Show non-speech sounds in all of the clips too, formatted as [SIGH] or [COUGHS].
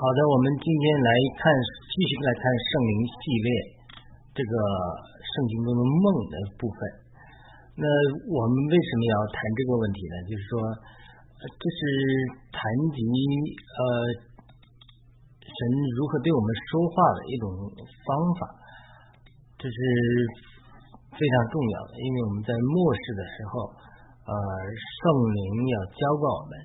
好的，我们今天来看，继续来看圣灵系列这个圣经中的梦的部分。那我们为什么要谈这个问题呢？就是说，这是谈及呃神如何对我们说话的一种方法，这是非常重要的。因为我们在末世的时候，呃，圣灵要教告我们，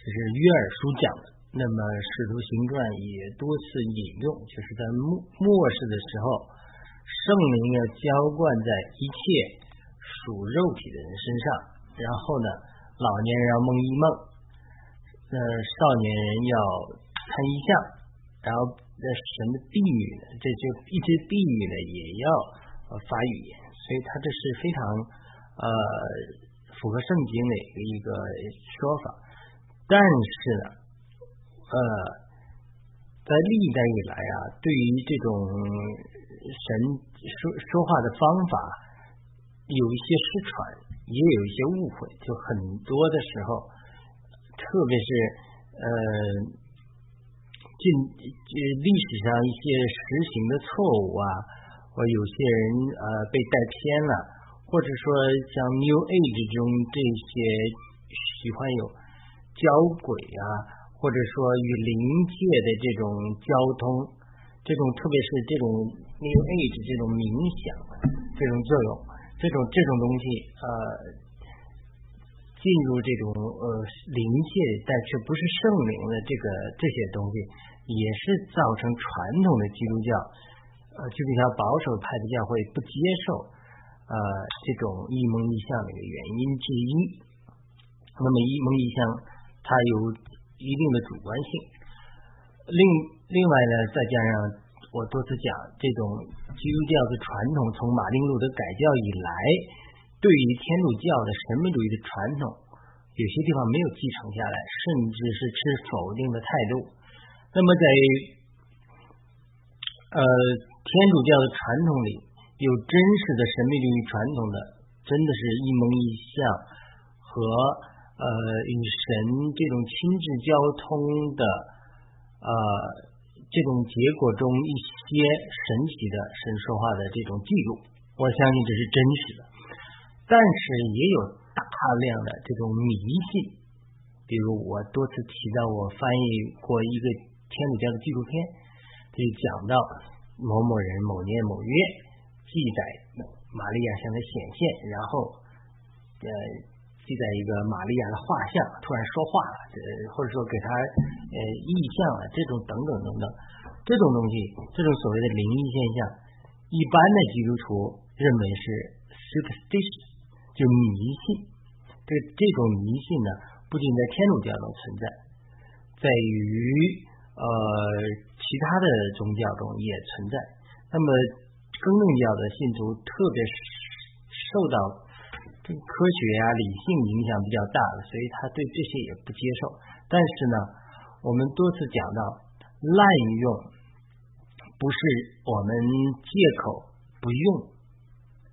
这是约尔书讲的。那么《使徒行传》也多次引用，就是在末末世的时候，圣灵要浇灌在一切属肉体的人身上，然后呢，老年人要梦一梦，呃，少年人要参一象，然后那神的婢女呢，这就一只婢女呢也要发语言，所以他这是非常呃符合圣经的一个说法，但是呢。呃，在历代以来啊，对于这种神说说话的方法，有一些失传，也有一些误会。就很多的时候，特别是呃，近历史上一些实行的错误啊，或有些人呃被带偏了，或者说像 New Age 中这些喜欢有交鬼啊。或者说与灵界的这种交通，这种特别是这种 New Age 这种冥想这种作用，这种这种东西呃进入这种呃灵界，但却不是圣灵的这个这些东西，也是造成传统的基督教呃就比较保守派的教会不接受呃这种一梦一象的一个原因之一。那么一梦一象它有。一定的主观性。另另外呢，再加上我多次讲，这种基督教的传统，从马丁路德改教以来，对于天主教的神秘主义的传统，有些地方没有继承下来，甚至是持否定的态度。那么在呃天主教的传统里，有真实的神秘主义传统的，真的是一蒙一像和。呃，与神这种亲自交通的呃这种结果中一些神奇的神说话的这种记录，我相信这是真实的。但是也有大量的这种迷信，比如我多次提到我翻译过一个天主教的纪录片，就讲到某某人某年某月记载玛利亚向他显现，然后呃。记在一个玛利亚的画像，突然说话了，呃，或者说给他呃意象了，这种等等等等，这种东西，这种所谓的灵异现象，一般的基督徒认为是 superstition，就迷信。这这种迷信呢，不仅在天主教中存在，在于呃其他的宗教中也存在。那么更正教的信徒特别受到。科学啊，理性影响比较大的，所以他对这些也不接受。但是呢，我们多次讲到，滥用不是我们借口不用，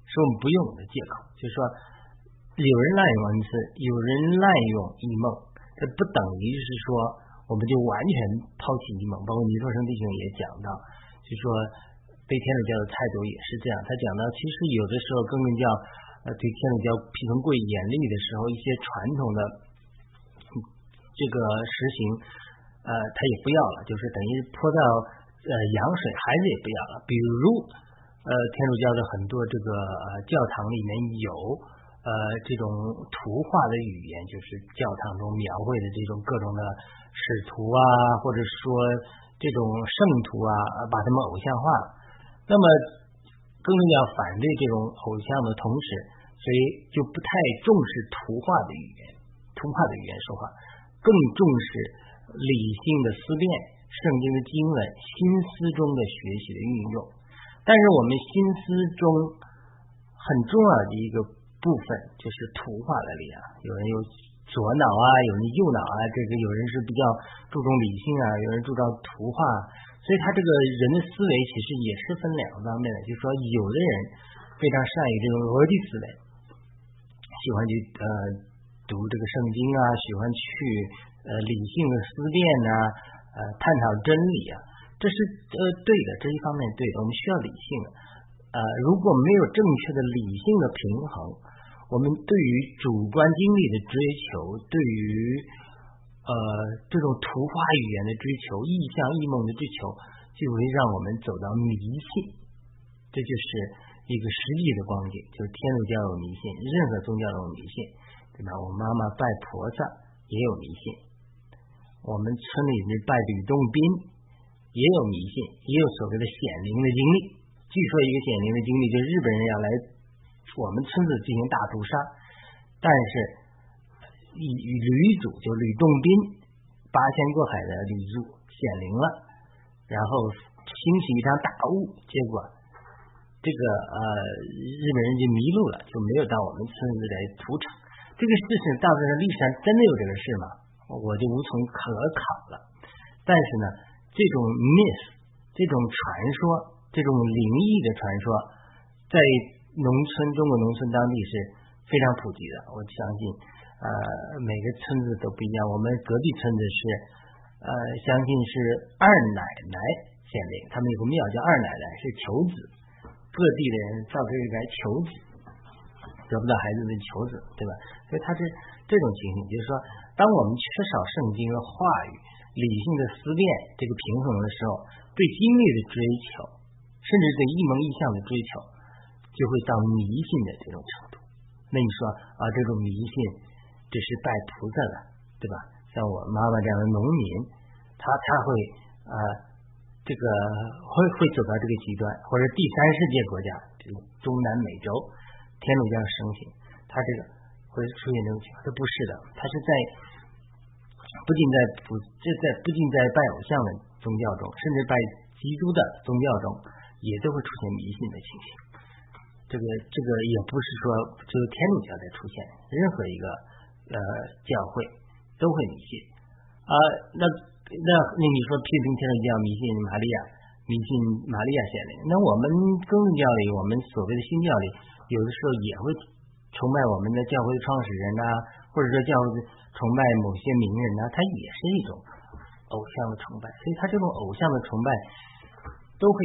是我们不用的借口。就是说，有人滥用文字，有人滥用一梦，这不等于是说我们就完全抛弃一梦。包括尼托生弟兄也讲到，就是说对天主教的态度也是这样。他讲到，其实有的时候根本叫。对天主教批评过于严厉的时候，一些传统的这个实行，呃，他也不要了，就是等于泼到呃羊水，孩子也不要了。比如呃，天主教的很多这个教堂里面有呃这种图画的语言，就是教堂中描绘的这种各种的使徒啊，或者说这种圣徒啊，把他们偶像化。那么更要反对这种偶像的同时。所以就不太重视图画的语言，图画的语言说话，更重视理性的思辨、圣经的经文、心思中的学习的运用。但是我们心思中很重要的一个部分就是图画的力量。有人有左脑啊，有人右脑啊，这个有人是比较注重理性啊，有人注重图画。所以他这个人的思维其实也是分两个方面的，就是说有的人非常善于这种逻辑思维。喜欢去呃读这个圣经啊，喜欢去呃理性的思辨呐，呃探讨真理啊，这是呃对的，这一方面对的，我们需要理性。呃，如果没有正确的理性的平衡，我们对于主观经历的追求，对于呃这种图画语言的追求、意象异梦的追求，就会让我们走到迷信。这就是一个实际的光景，就是天主教有迷信，任何宗教都有迷信，对吧？我妈妈拜菩萨也有迷信，我们村里面拜吕洞宾也有迷信，也有所谓的显灵的经历。据说一个显灵的经历，就是日本人要来我们村子进行大屠杀，但是吕吕祖就吕洞宾八仙过海的吕祖显灵了，然后兴起一场大雾，结果这个呃日本人就迷路了，就没有到我们村子来屠场。这个事情到底是历史上真的有这个事吗？我就无从可考了。但是呢，这种 myth 这种传说。这种灵异的传说，在农村中国农村当地是非常普及的。我相信，呃，每个村子都不一样。我们隔壁村子是，呃，相信是二奶奶显灵，他们有个庙叫二奶奶，是求子，各地的人到这里来求子，得不到孩子的求子，对吧？所以他是这种情形，就是说，当我们缺少圣经的话语、理性的思辨这个平衡的时候，对经历的追求。甚至对一门一象的追求，就会到迷信的这种程度。那你说啊，这种迷信，这是拜菩萨的，对吧？像我妈妈这样的农民，他他会啊，这个会会走到这个极端，或者第三世界国家，这个中南美洲天主教盛行，他这个会出现这种情况。这不是的，他是在不仅在不这在不仅在拜偶像的宗教中，甚至拜基督的宗教中。也都会出现迷信的情形，这个这个也不是说只有天主教在出现，任何一个呃教会都会迷信啊。那那那你说批评天主教迷信玛利亚，迷信玛利亚显灵，那我们宗教里，我们所谓的新教里，有的时候也会崇拜我们的教会创始人呐，或者说教会崇拜某些名人呐，它也是一种偶像的崇拜，所以它这种偶像的崇拜都会。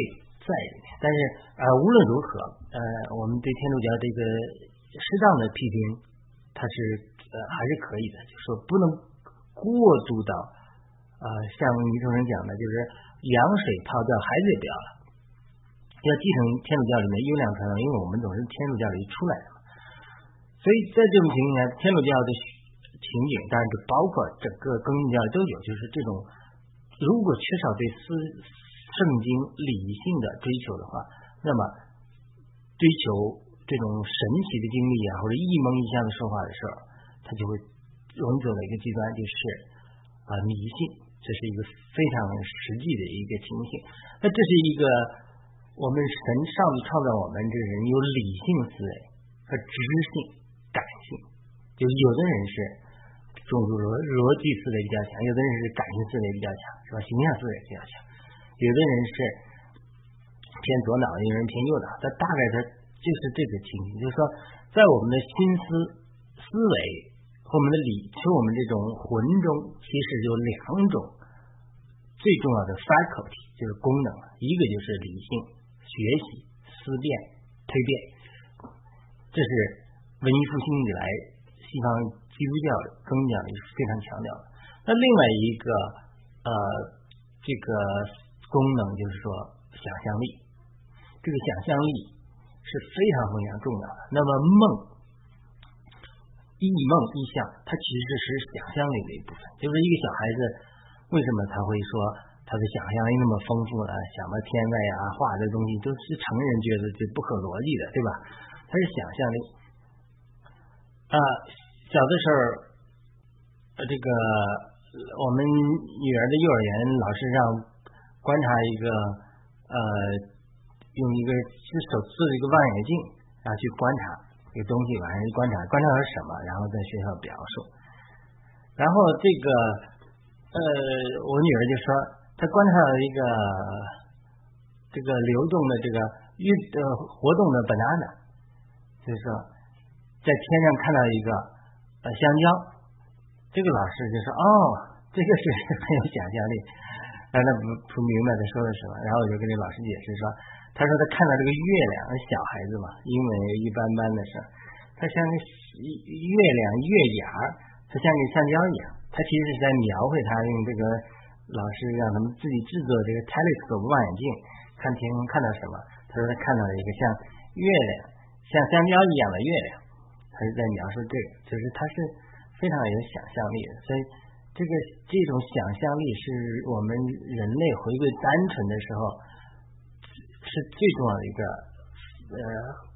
在里面，但是呃，无论如何，呃，我们对天主教这个适当的批评，它是呃还是可以的，就说不能过度到呃，像女主人讲的，就是羊水泡掉，孩子也不要了，要继承天主教里面优良传统，因为我们总是天主教里出来的。所以在这种情况下，天主教的情景，当然就包括整个更新教都有，就是这种如果缺少对思。圣经理性的追求的话，那么追求这种神奇的经历啊，或者一蒙一象的说法的时候，他就会容易走到一个极端，就是啊迷信，这是一个非常实际的一个情形。那这是一个我们神上帝创造我们这个人有理性思维和知性、感性，就有的人是种族逻逻辑思维比较强，有的人是感性思维比较强，是吧？形象思维比较强。有的人是偏左脑，有的人偏右脑，他大概他就是这个情形，就是说，在我们的心思思维我们的理，和我们这种魂中，其实有两种最重要的 faculty，就是功能，一个就是理性学习、思辨、推变，这是文艺复兴以来西方基督教宗教里非常强调的。那另外一个呃，这个。功能就是说想象力，这个想象力是非常非常重要的。那么梦、异梦、异象，它其实是想象力的一部分。就是一个小孩子为什么他会说他的想象力那么丰富呢？想到天外啊，画的东西都是成人觉得就不可逻辑的，对吧？他是想象力啊。小的时候，这个我们女儿的幼儿园老师让。观察一个呃，用一个是手持的一个望远镜啊去观察一个东西，晚上一观察观察到什么，然后在学校表述。然后这个呃，我女儿就说，她观察到一个这个流动的这个运呃活动的 banana，就是说在天上看到一个呃香蕉，这个老师就说哦，这个是很有想象力。让他不不明白他说的什么。然后我就跟这老师解释说，他说他看到这个月亮，小孩子嘛，因为一般般的是，他像个月亮月牙，他像个橡胶一样。他其实是在描绘他用这个老师让他们自己制作这个 telescope 望远镜看天空看到什么。他说他看到了一个像月亮、像香蕉一样的月亮。他是在描述这个，就是他是非常有想象力的。所以这个这种想象力是我们人类回归单纯的时候是最重要的一个呃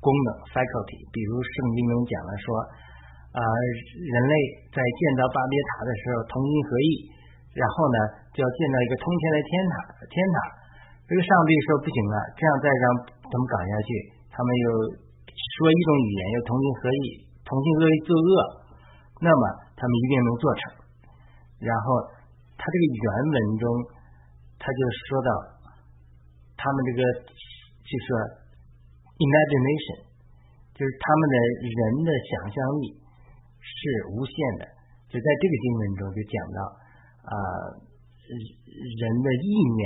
功能 faculty。比如圣经中讲了说。啊，人类在建造巴别塔的时候同心合意，然后呢就要建造一个通天的天塔。天塔，这个上帝说不行了，这样再让他们搞下去，他们又说一种语言，又同心合意，同心合意作恶，那么他们一定能做成。然后他这个原文中，他就说到他们这个就是 imagination，就是他们的人的想象力。是无限的，就在这个经文中就讲到啊，人的意念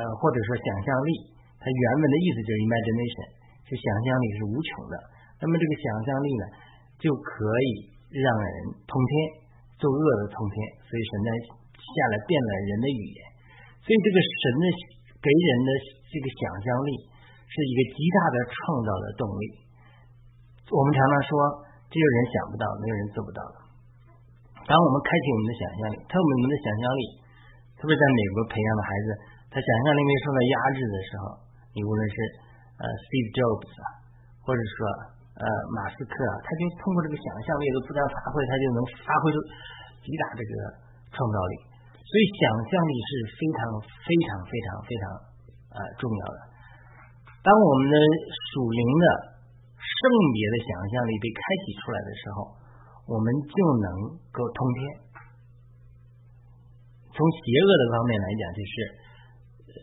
呃或者说想象力，它原文的意思就是 imagination，是想象力是无穷的。那么这个想象力呢，就可以让人通天，作恶的通天。所以神呢下来变了人的语言，所以这个神的给人的这个想象力是一个极大的创造的动力。我们常常说。只有人想不到，没有人做不到的。当我们开启我们的想象力，特别我们的想象力，特别在美国培养的孩子，他想象力没受到压制的时候，你无论是呃 Steve Jobs 啊，或者说呃马斯克啊，他就通过这个想象力的不断发挥，他就能发挥出极大这个创造力。所以想象力是非常非常非常非常呃重要的。当我们的属灵的。圣别的想象力被开启出来的时候，我们就能够通天。从邪恶的方面来讲，就是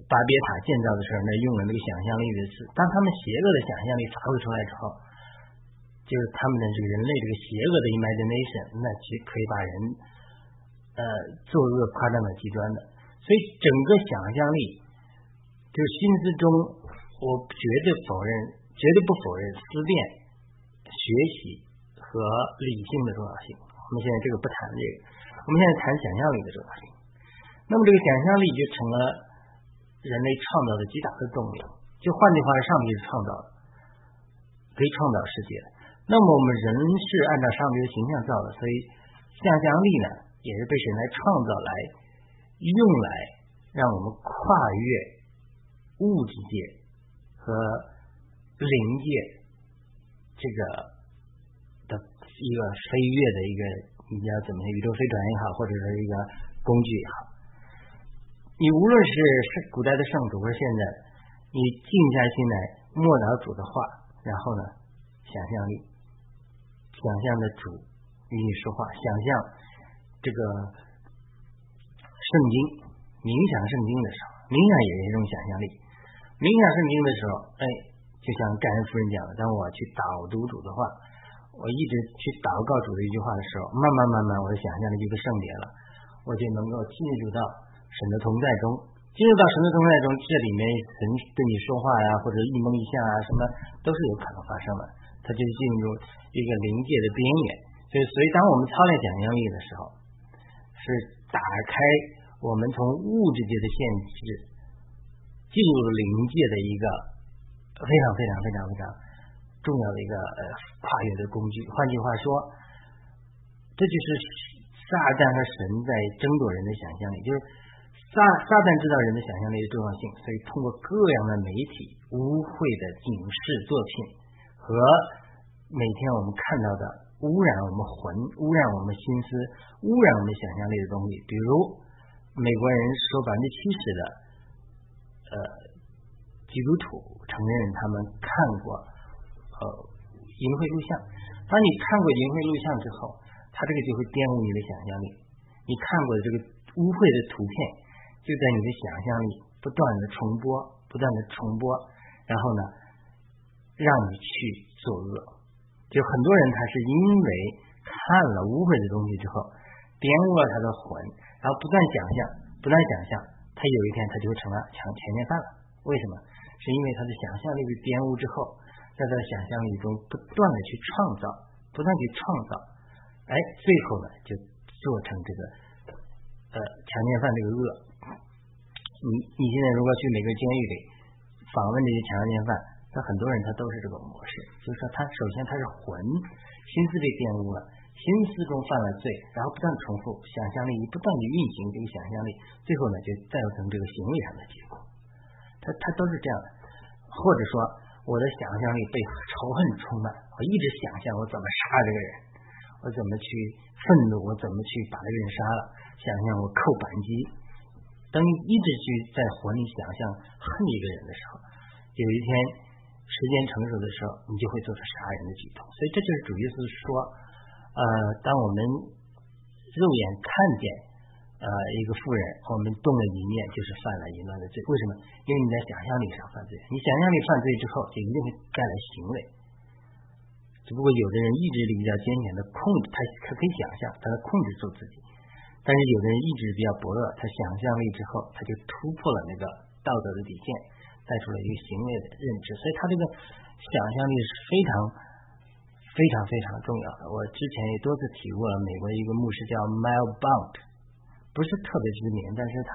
巴别塔建造的时候，那用了那个想象力的词。当他们邪恶的想象力发挥出来之后，就是他们的这个人类这个邪恶的 imagination，那其实可以把人呃作恶夸张到极端的。所以整个想象力，就是心思中，我绝对否认。绝对不否认思辨、学习和理性的重要性。我们现在这个不谈这个，我们现在谈想象力的重要性。那么这个想象力就成了人类创造的极大的动力。就换句话说，上帝是创造的，可以创造世界。那么我们人是按照上帝的形象造的，所以想象力呢，也是被神来创造来用来让我们跨越物质界和。灵界这个的一个飞跃的一个，你要怎么宇宙飞船也好，或者是一个工具也好，你无论是是古代的圣主，或者现在，你静下心来默祷主的话，然后呢，想象力，想象的主与你说话，想象这个圣经，冥想圣经的时候，冥想也是一种想象力，冥想圣经的时候，哎。就像盖恩夫人讲的，当我去导读主的话，我一直去祷告主的一句话的时候，慢慢慢慢，我的想象力就被圣别了，我就能够进入到神的同在中，进入到神的同在中，这里面神对你说话呀，或者一梦一象啊，什么都是有可能发生的，它就进入一个临界的边缘。所以，所以当我们操练想象力的时候，是打开我们从物质界的限制，进入了临界的一个。非常非常非常非常重要的一个呃跨越的工具。换句话说，这就是撒旦和神在争夺人的想象力。就是撒撒旦知道人的想象力的重要性，所以通过各样的媒体、污秽的警示作品和每天我们看到的污染我们魂、污染我们心思、污染我们想象力的东西，比如美国人说百分之七十的呃。基督徒承认他们看过呃淫秽录像，当你看过淫秽录像之后，他这个就会玷污你的想象力。你看过的这个污秽的图片，就在你的想象力不断的重播，不断的重播，然后呢，让你去作恶。就很多人他是因为看了污秽的东西之后，玷污了他的魂，然后不断想象，不断想象，他有一天他就成了强强奸犯了。为什么？是因为他的想象力被玷污之后，在他的想象力中不断的去创造，不断去创造，哎，最后呢就做成这个呃强奸犯这个恶。你你现在如果去每个监狱里访问这些强奸犯，那很多人他都是这个模式，就是说他首先他是魂心思被玷污了，心思中犯了罪，然后不断重复，想象力不断的运行这个想象力，最后呢就造成这个行为上的结果。他他都是这样的，或者说我的想象力被仇恨充满，我一直想象我怎么杀这个人，我怎么去愤怒，我怎么去把这个人杀了，想象我扣扳机，当你一直去在魂里想象恨一个人的时候，有一天时间成熟的时候，你就会做出杀人的举动。所以这就是主意思说，呃，当我们肉眼看见。呃，一个富人，我们动了一念，就是犯了淫乱的罪。为什么？因为你在想象力上犯罪，你想象力犯罪之后，就一定会带来行为。只不过有的人意志力比较坚强的控制，他他可以想象，他能控制住自己；但是有的人意志比较薄弱，他想象力之后，他就突破了那个道德的底线，带出了一个行为的认知。所以他这个想象力是非常非常非常重要的。我之前也多次提过了，美国一个牧师叫 Mile Bond。不是特别知名，但是他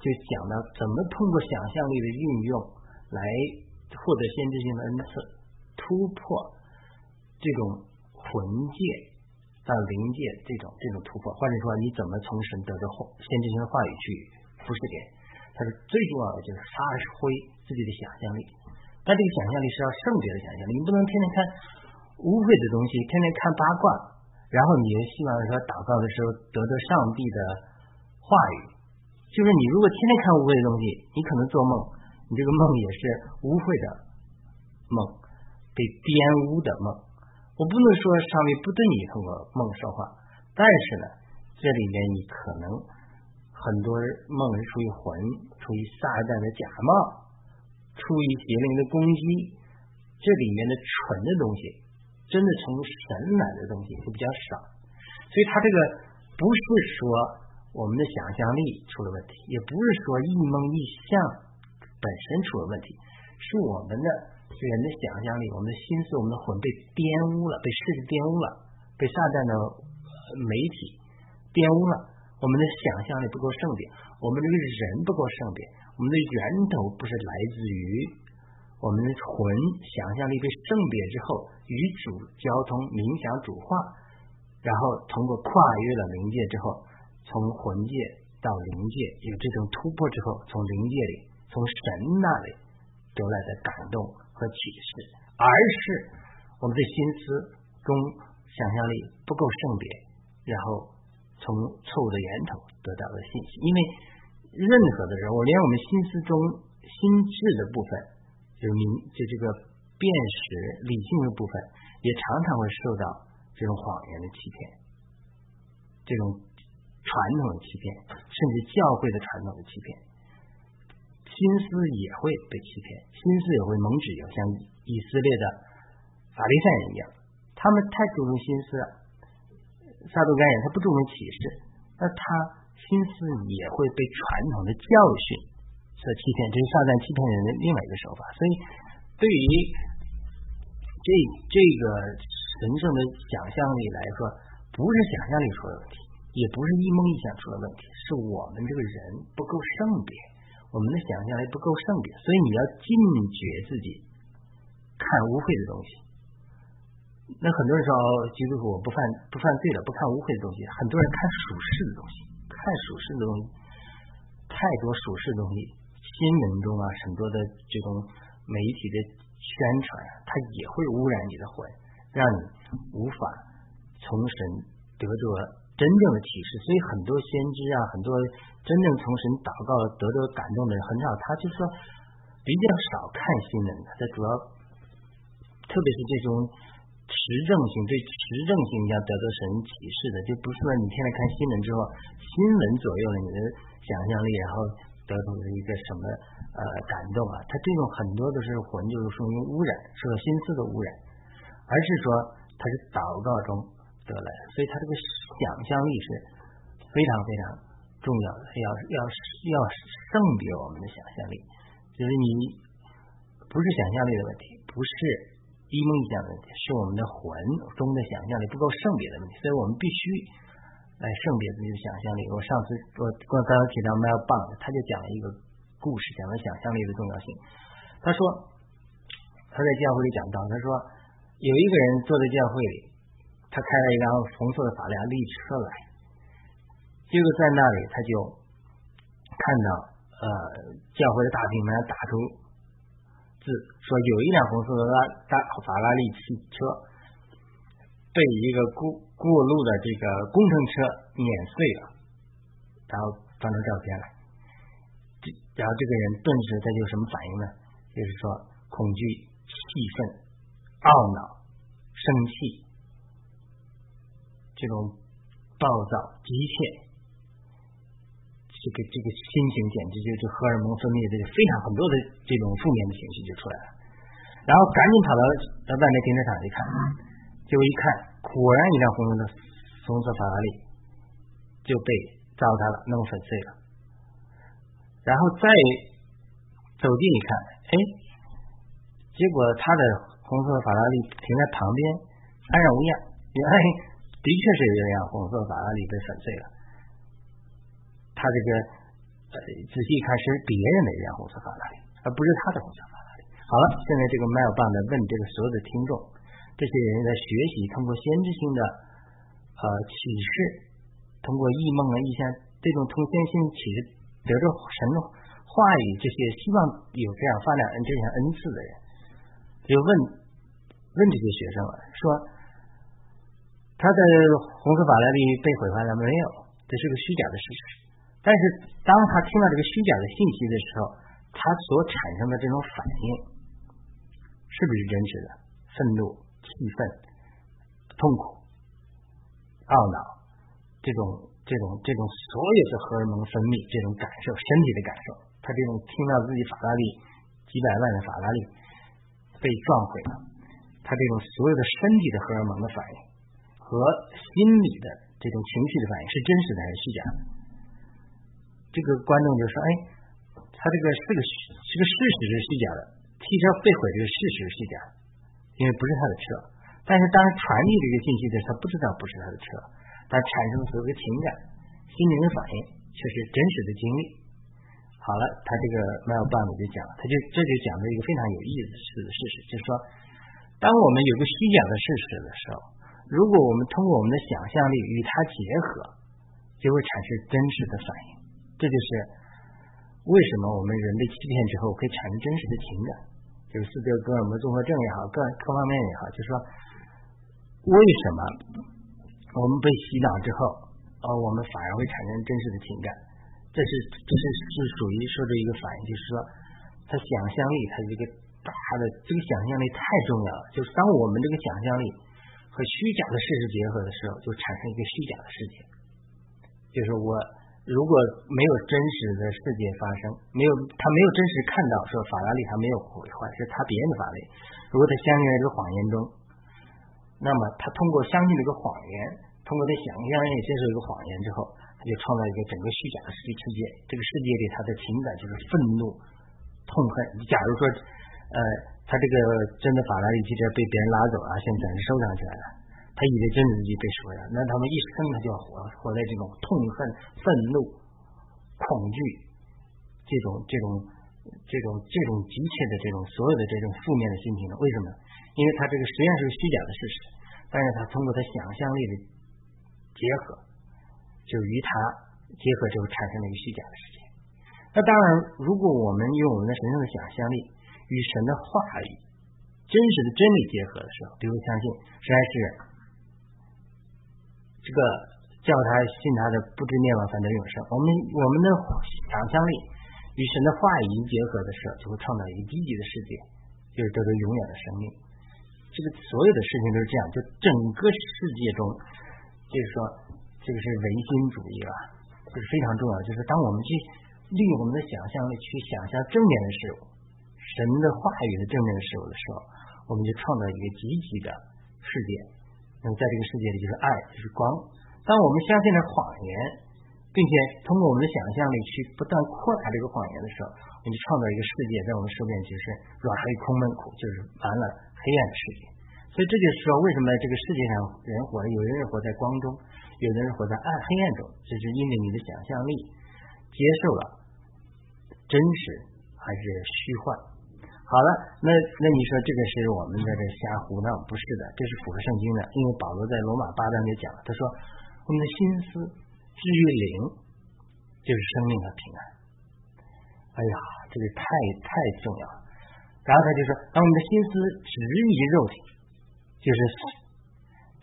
就讲到怎么通过想象力的运用来获得先知性的恩赐，突破这种魂界到灵界这种这种突破，或者说你怎么从神得到先知性的话语去服侍别人？他说最重要的就是发挥自己的想象力，但这个想象力是要圣洁的想象力，你不能天天看污秽的东西，天天看八卦，然后你又希望说祷告的时候得到上帝的。话语就是你如果天天看污秽的东西，你可能做梦，你这个梦也是污秽的梦，被玷污的梦。我不能说上帝不对你通过梦说话，但是呢，这里面你可能很多梦是出于魂，出于撒旦的假冒，出于邪灵的攻击，这里面的蠢的东西，真的从神来的东西就比较少，所以他这个不是说。我们的想象力出了问题，也不是说一梦一象本身出了问题，是我们的人的想象力，我们的心思，我们的魂被玷污了，被世界玷污了，被撒旦的媒体玷污了。我们的想象力不够圣洁，我们这个人不够圣洁，我们的源头不是来自于我们的魂，想象力被圣别之后，与主交通，冥想主化，然后通过跨越了灵界之后。从魂界到灵界有这种突破之后，从灵界里、从神那里得来的感动和启示，而是我们的心思中想象力不够圣别，然后从错误的源头得到的信息。因为任何的人，我连我们心思中心智的部分，就明就这个辨识理性的部分，也常常会受到这种谎言的欺骗，这种。传统的欺骗，甚至教会的传统的欺骗，心思也会被欺骗，心思也会蒙指引，像以色列的法利赛人一样，他们太注重心思了，撒都该人他不注重启示，那他心思也会被传统的教训所欺骗，这是撒旦欺骗人的另外一个手法。所以，对于这这个神圣的想象力来说，不是想象力出了问题。也不是一梦一想出了问题，是我们这个人不够圣别，我们的想象力不够圣别，所以你要禁绝自己看污秽的东西。那很多人说，基督徒我不犯不犯罪了，不看污秽的东西。很多人看属世的东西，看属世的东西，太多属世的东西，新闻中啊很多的这种媒体的宣传，它也会污染你的魂，让你无法从神得着。真正的启示，所以很多先知啊，很多真正从神祷告得到感动的人很少，他就说比较少看新闻的。他主要，特别是这种实证性、对实证性要得到神启示的，就不是说你天天看新闻之后，新闻左右了你的想象力，然后得到的一个什么呃感动啊？他这种很多都是魂，就是说明污染，受到心思的污染，而是说他是祷告中。得来的，所以他这个想象力是非常非常重要的，要要要胜别我们的想象力，就是你不是想象力的问题，不是一梦想的问题，是我们的魂中的想象力不够胜别的问题，所以我们必须来胜别自己的想象力。我上次我我刚刚提到 Mel b o n 他就讲了一个故事，讲了想象力的重要性。他说他在教会里讲到，他说有一个人坐在教会里，他开了一辆红色的法拉利车来。结果在那里，他就看到呃，教会的大厅门打出字，说有一辆红色的拉大法拉利汽车被一个孤过路的这个工程车碾碎了，然后放出照片来，然后这个人顿时他就什么反应呢？就是说恐惧、气愤、懊恼、生气，这种暴躁、急切。这个这个心情简直就就荷尔蒙分泌的非常很多的这种负面的情绪就出来了，然后赶紧跑到外面停车场一看，结果一看，果然一辆红色的红色法拉利就被糟蹋了，弄粉碎了。然后再走近一看，哎，结果他的红色法拉利停在旁边，安然无恙，原来的确是有一辆红色法拉利被粉碎了。他这个呃，仔细一看是别人的一辆红色法拉利，而不是他的红色法拉利。好了，现在这个麦尔棒呢问这个所有的听众，这些人在学习通过先知性的呃启示，通过异梦啊异象这种通先性启示得着神的话语，这些希望有这样发展恩这样恩赐的人，就问问这些学生了，说他的红色法拉利被毁坏了没有？这是个虚假的事实。但是，当他听到这个虚假的信息的时候，他所产生的这种反应，是不是真实的？愤怒、气愤、痛苦、懊恼，这种、这种、这种所有的荷尔蒙分泌，这种感受，身体的感受，他这种听到自己法拉利几百万的法拉利被撞毁了，他这种所有的身体的荷尔蒙的反应和心理的这种情绪的反应，是真实的还是虚假的？这个观众就说：“哎，他这个是个是个事实是虚假的，汽车被毁这个事实是虚假，因为不是他的车。但是当传递这个信息的时候，他不知道不是他的车，他产生的所有的情感、心灵的反应却是真实的经历。好了，他这个麦尔棒子就讲了，他就这就讲了一个非常有意思的事实，就是说，当我们有个虚假的事实的时候，如果我们通过我们的想象力与它结合，就会产生真实的反应。”这就是为什么我们人被欺骗之后可以产生真实的情感，就是斯德哥尔摩综合症也好，各各方面也好，就是说为什么我们被洗脑之后，呃，我们反而会产生真实的情感？这是这是是属于说的一个反应，就是说他想象力，他这个大的这个想象力太重要了。就是当我们这个想象力和虚假的事实结合的时候，就产生一个虚假的世界，就是我。如果没有真实的世界发生，没有他没有真实看到说法拉利他没有毁坏，是他别人的法拉利。如果他相信这个谎言中，那么他通过相信这个谎言，通过他想象力接受一个谎言之后，他就创造一个整个虚假的世界。这个世界里他的情感就是愤怒、痛恨。假如说，呃，他这个真的法拉利汽车被别人拉走了，现在是收藏起来了。他以为真的自己被说了，那他们一生他就要活活在这种痛恨、愤怒、恐惧这种、这种、这种、这种急切的这种所有的这种负面的心情呢？为什么？因为他这个实际上是虚假的事实，但是他通过他想象力的结合，就与他结合之后产生了一个虚假的世界。那当然，如果我们用我们的神圣的想象力与神的话语、真实的真理结合的时候，比如相信实在是。这个叫他信他的不知灭亡反得永生。我们我们的想象力与神的话语结合的时候，就会创造一个积极的世界，就是得到永远的生命。这个所有的事情都是这样，就整个世界中，就是说，这个是唯心主义啊，这是非常重要。就是当我们去利用我们的想象力去想象正面的事物，神的话语的正面的事物的时候，我们就创造一个积极的世界。那么在这个世界里，就是爱，就是光。当我们相信了谎言，并且通过我们的想象力去不断扩大这个谎言的时候，我们就创造一个世界，在我们身边就是软黑空闷苦，就是完了黑暗的世界。所以这就是说，为什么这个世界上人活，有的人活在光中，有的人活在暗黑暗中，这是因为你的想象力接受了真实还是虚幻。好了，那那你说这个是我们在这瞎胡闹？不是的，这是符合圣经的，因为保罗在罗马八章就讲了，他说我们的心思。至于灵，就是生命和平安。哎呀，这个太太重要了。然后他就说，当我们的心思执于肉体，就是。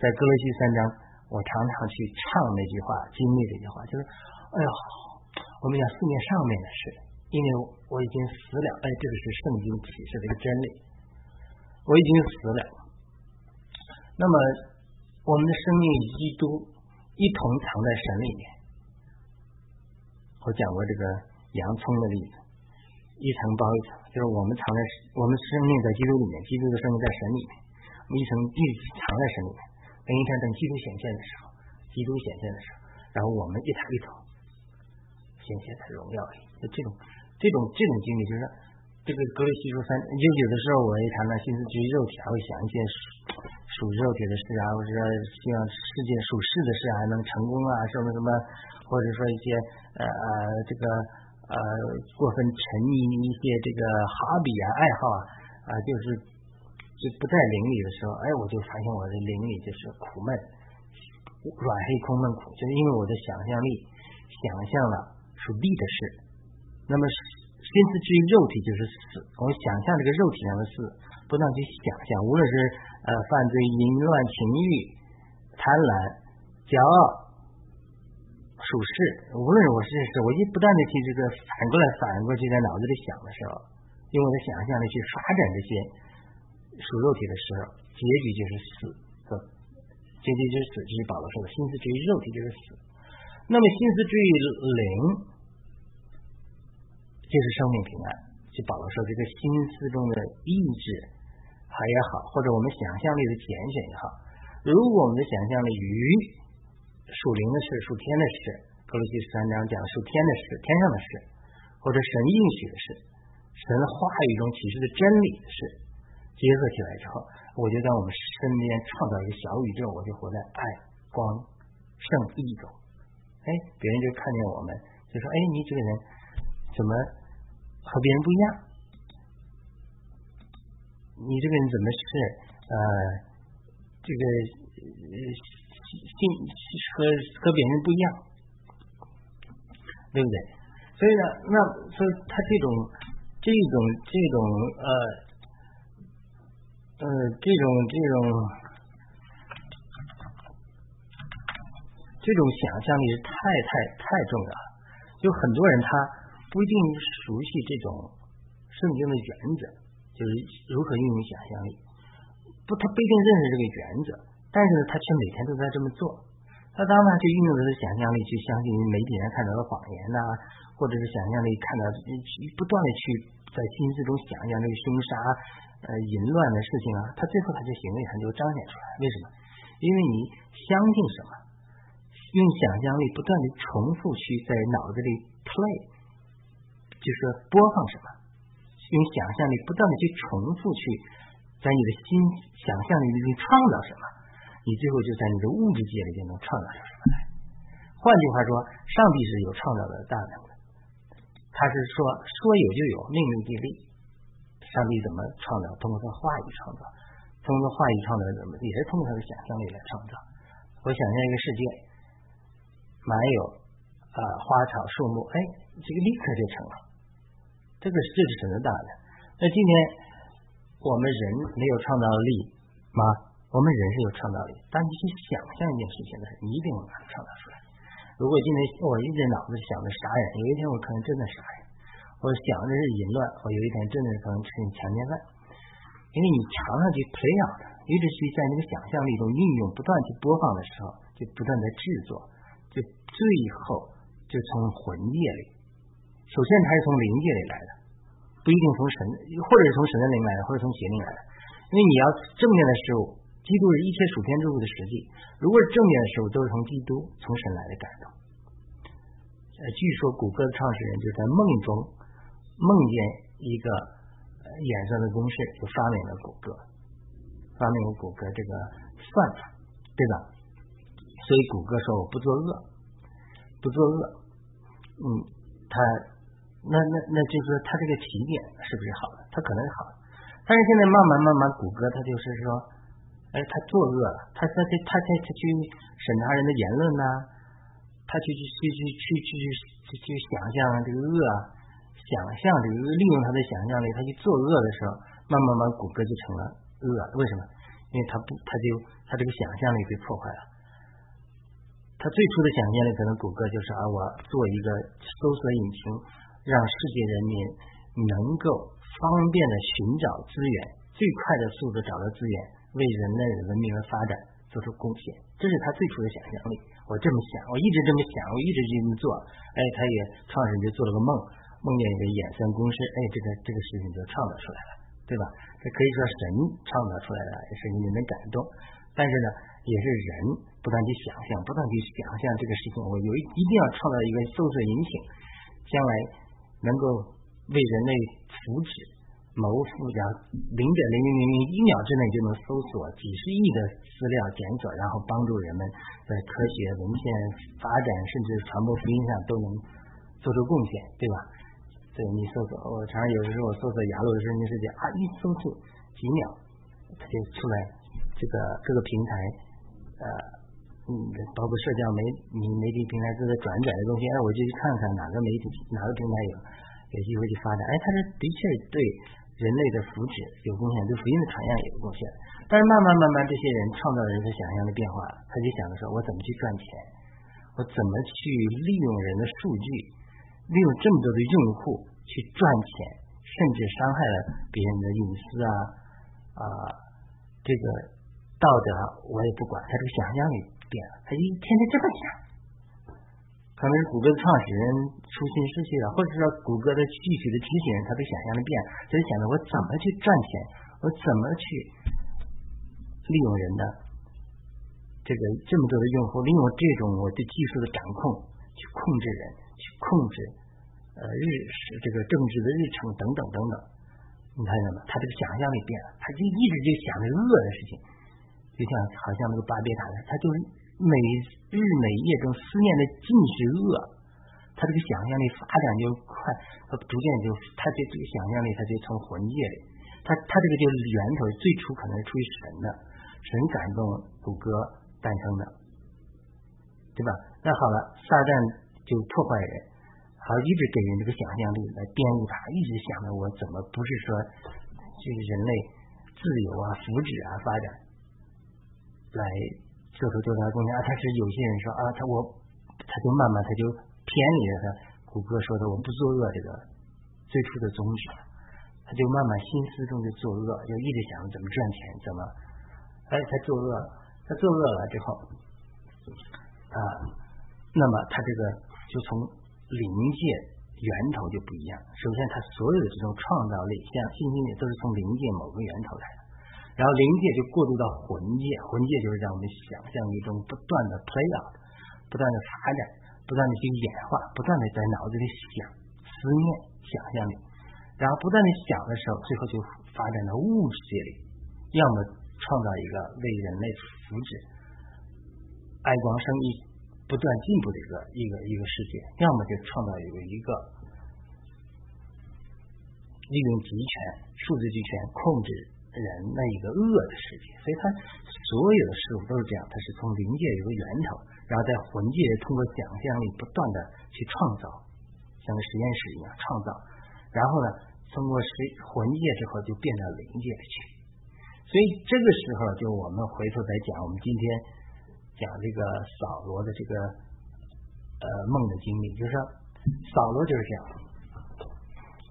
在哥罗西三章，我常常去唱那句话，经历这句话，就是哎呀，我们讲四面上面的事，因为我已经死了。哎，这个是圣经启示的一个真理，我已经死了。那么，我们的生命与基督。一同藏在神里面。我讲过这个洋葱的例子，一层包一层，就是我们藏在我们生命在基督里面，基督的生命在神里面，我们一层一直藏在神里面。等一天等基督显现的时候，基督显现的时候，然后我们一抬一头显现在荣耀里。就这种这种这种经历，就是这个格里西说三，就有的时候我一谈到心思至于肉体，还会想一些。属属肉体的事啊，或者说希望世界属世的事还能成功啊，什么什么，或者说一些呃呃这个呃过分沉迷于一些这个哈比啊爱好啊啊，就是就不在灵里的时候，哎，我就发现我的灵里就是苦闷、软黑、空闷苦，就是因为我的想象力想象了属地的事。那么心思至于肉体就是死，我想象这个肉体上的事，不断去想象，无论是。呃，犯罪、淫乱、情欲、贪婪、骄傲、属事，无论我是是，我一不断的去这个反过来、反过去在脑子里想的时候，用我的想象力去发展这些属肉体的时候，结局就是死。结局就是死，就是保罗说的，心思至于肉体就是死。那么心思至于灵，就是生命平安。就保罗说，这个心思中的意志。还也好，或者我们想象力的拣选也好，如果我们的想象力与属灵的事、属天的事，格罗西十三章讲属天的事、天上的事，或者神应许的事、神的话语中启示的真理的事结合起来之后，我就在我们身边创造一个小宇宙，我就活在爱、光、圣、意中。哎，别人就看见我们，就说：“哎，你这个人怎么和别人不一样？”你这个人怎么是呃，这个性和和别人不一样，对不对？所以呢，那所以他这种这种这种呃呃这种这种这种想象力太太太重要了。就很多人他不一定熟悉这种圣经的原则。就是如何运用想象力，不，他不一定认识这个原则，但是呢，他却每天都在这么做。他当然就运用他的想象力去相信媒体上看到的谎言呐，或者是想象力看到不断的去在心思中想象这个凶杀、呃淫乱的事情啊，他最后他就行为上就彰显出来。为什么？因为你相信什么，用想象力不断的重复去在脑子里 play，就是播放什么。用想象力不断的去重复去，在你的心想象力里面创造什么，你最后就在你的物质界里就能创造出什么来。换句话说，上帝是有创造的大能的，他是说说有就有，命令即立。上帝怎么创造？通过他话语创造，通过话语创造怎么？也是通过他的想象力来创造。我想象一个世界，满有啊花草树木，哎，这个立刻就成了。这个这是神的大的。那今天我们人没有创造力吗？我们人是有创造力，当你去想象一件事情的时候，你一定能把它创造出来。如果今天我一直脑子想着杀人，有一天我可能真的杀人；我想着是淫乱，我有一天真的可能成强奸犯。因为你常常去培养的，一直去在那个想象力中运用，不断去播放的时候，就不断的制作，就最后就从魂界里。首先，它是从灵界里来的，不一定从神，或者是从神的灵来的，或者从邪灵来的。因为你要正面的事物，基督是一切属天之物的实际。如果是正面的事物，都是从基督、从神来的感动。呃，据说谷歌的创始人就在梦中梦见一个演算的公式，就发明了谷歌，发明了谷歌这个算法，对吧？所以谷歌说我不作恶，不作恶，嗯，他那那那就是说他这个起点是不是好的？他可能是好的，但是现在慢慢慢慢，谷歌它就是说，哎，他作恶了，他他他他他去审查人的言论呐。他去去去去去去去想象这个恶，想象这个利用他的想象力，他去作恶的时候，慢慢慢谷歌就成了恶。为什么？因为他不，他就他这个想象力被破坏了。他最初的想象力可能谷歌就是啊，我做一个搜索引擎，让世界人民能够方便的寻找资源，最快的速度找到资源，为人类文明的发展做出贡献。这是他最初的想象力。我这么想，我一直这么想，我一直这么做。哎，他也创始人就做了个梦，梦见一个衍生公式，哎，这个这个事情就创造出来了，对吧？这可以说神创造出来的，也是令人感动。但是呢，也是人不断去想象，不断去想象这个事情。我有一一定要创造一个搜索引擎，将来能够为人类福祉。谋附加零点零零零零一秒之内就能搜索几十亿的资料检索，然后帮助人们在科学文献发展甚至传播福音上都能做出贡献，对吧？对你搜索，我常常有的时候我搜索雅鲁的生命世界啊，一搜索几秒，它就出来这个各个平台呃嗯，包括社交媒媒媒体平台都在转载的东西，哎，我就去看看哪个媒体哪个平台有有机会去发展，哎，它是的确对。人类的福祉有贡献，对福音的传扬也有贡献。但是慢慢慢慢，这些人创造了人的想象的变化，他就想着说：我怎么去赚钱？我怎么去利用人的数据，利用这么多的用户去赚钱，甚至伤害了别人的隐私啊啊！这个道德我也不管，他这个想象力变了，他一天天这么想。可能是谷歌的创始人初心失去了，或者说谷歌的具体的执行人他都想象的变了，他就想着我怎么去赚钱，我怎么去利用人的这个这么多的用户，利用这种我对技术的掌控去控制人，去控制呃日这个政治的日程等等等等。你看见吗？他这个想象力变了，他就一直就想着恶的事情，就像好像那个巴别塔的，他就是。每日每夜中思念的尽是恶，他这个想象力发展就快，他逐渐就他这这个想象力他就从魂界里，他他这个就是源头最初可能是出于神的，神感动谷歌诞生的，对吧？那好了，撒旦就破坏人，好一直给人这个想象力来编误他，一直想着我怎么不是说这个人类自由啊、福祉啊发展来。做出多大贡献啊？他是有些人说啊，他我他就慢慢他就偏离了他谷歌说的我不作恶这个最初的宗旨，他就慢慢心思中就作恶，就一直想着怎么赚钱，怎么哎他作恶，他作恶了之后啊，那么他这个就从灵界源头就不一样。首先，他所有的这种创造力，像信心也都是从灵界某个源头来的。然后灵界就过渡到魂界，魂界就是在我们想象力中不断的 play out，不断的发展，不断的去演化，不断的在脑子里想、思念、想象力，然后不断的想的时候，最后就发展到物质界里，要么创造一个为人类福祉、爱光生意不断进步的一个一个一个世界，要么就创造一个一个利用集权、数字集权控制。人那一个恶的世界，所以他所有的事物都是这样，他是从灵界有个源头，然后在魂界通过想象力不断的去创造，像个实验室一样创造，然后呢，通过实魂界之后就变到灵界里去。所以这个时候，就我们回头再讲，我们今天讲这个扫罗的这个呃梦的经历，就是说扫罗就是这样，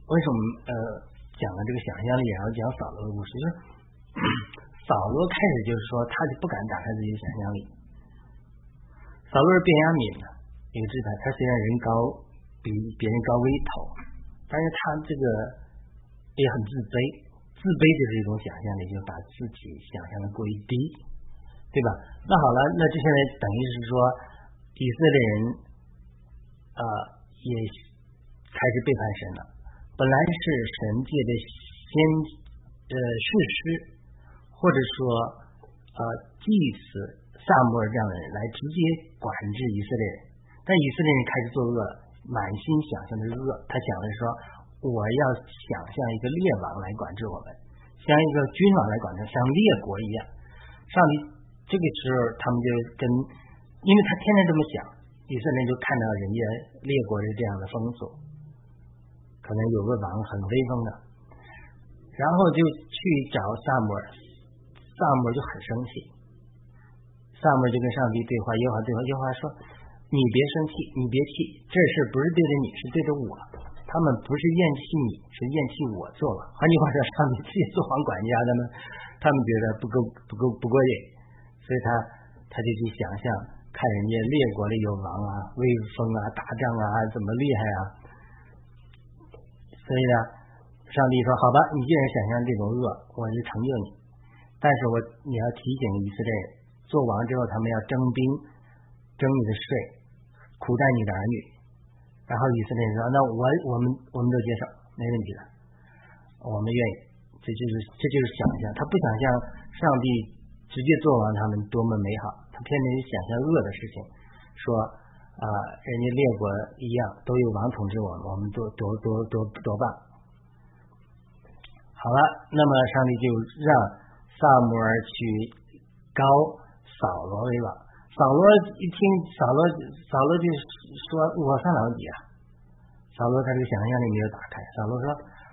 为什么呃？讲了这个想象力，然后讲扫罗的故事。就是 [COUGHS] 扫罗开始就是说，他就不敢打开自己的想象力。扫罗是变压敏的一个支派，他虽然人高，比别人高个一头，但是他这个也很自卑。自卑就是一种想象力，就把自己想象的过于低，对吧？那好了，那这现在等于是说，以色列人啊也开始背叛神了。本来是神界的先呃士师，或者说呃祭司萨摩尔这样的人来直接管制以色列人，但以色列人开始作恶，满心想象的是恶。他想的是说，我要想象一个列王来管制我们，像一个君王来管制，像列国一样。上帝这个时候他们就跟，因为他天天这么想，以色列人就看到人家列国是这样的风俗。可能有个王很威风的，然后就去找萨摩尔，萨摩尔就很生气，萨摩尔就跟上帝对话，耶和华对话，耶和华说：“你别生气，你别气，这事不是对着你，是对着我。他们不是厌弃你，是厌弃我做了。换句话说，上帝自己做皇管家的呢，他们觉得不够不够不过瘾，所以他他就去想象，看人家列国里有王啊，威风啊，打仗啊，怎么厉害啊。”所以呢，上帝说：“好吧，你既然想象这种恶，我就成就你。但是我你要提醒以色列人，做王之后他们要征兵，征你的税，苦待你的儿女。然后以色列人说：那我我们我们都接受，没问题的，我们愿意。这就是这就是想象，他不想象上帝直接做完他们多么美好，他偏偏想象恶的事情，说。”啊，人家列国一样都有王统治我们，我们多多多多多棒。好了，那么上帝就让萨摩尔去高扫罗为王。扫罗一听，扫罗扫罗就说：“我算老几啊？”扫罗他这个想象力没有打开。扫罗说：“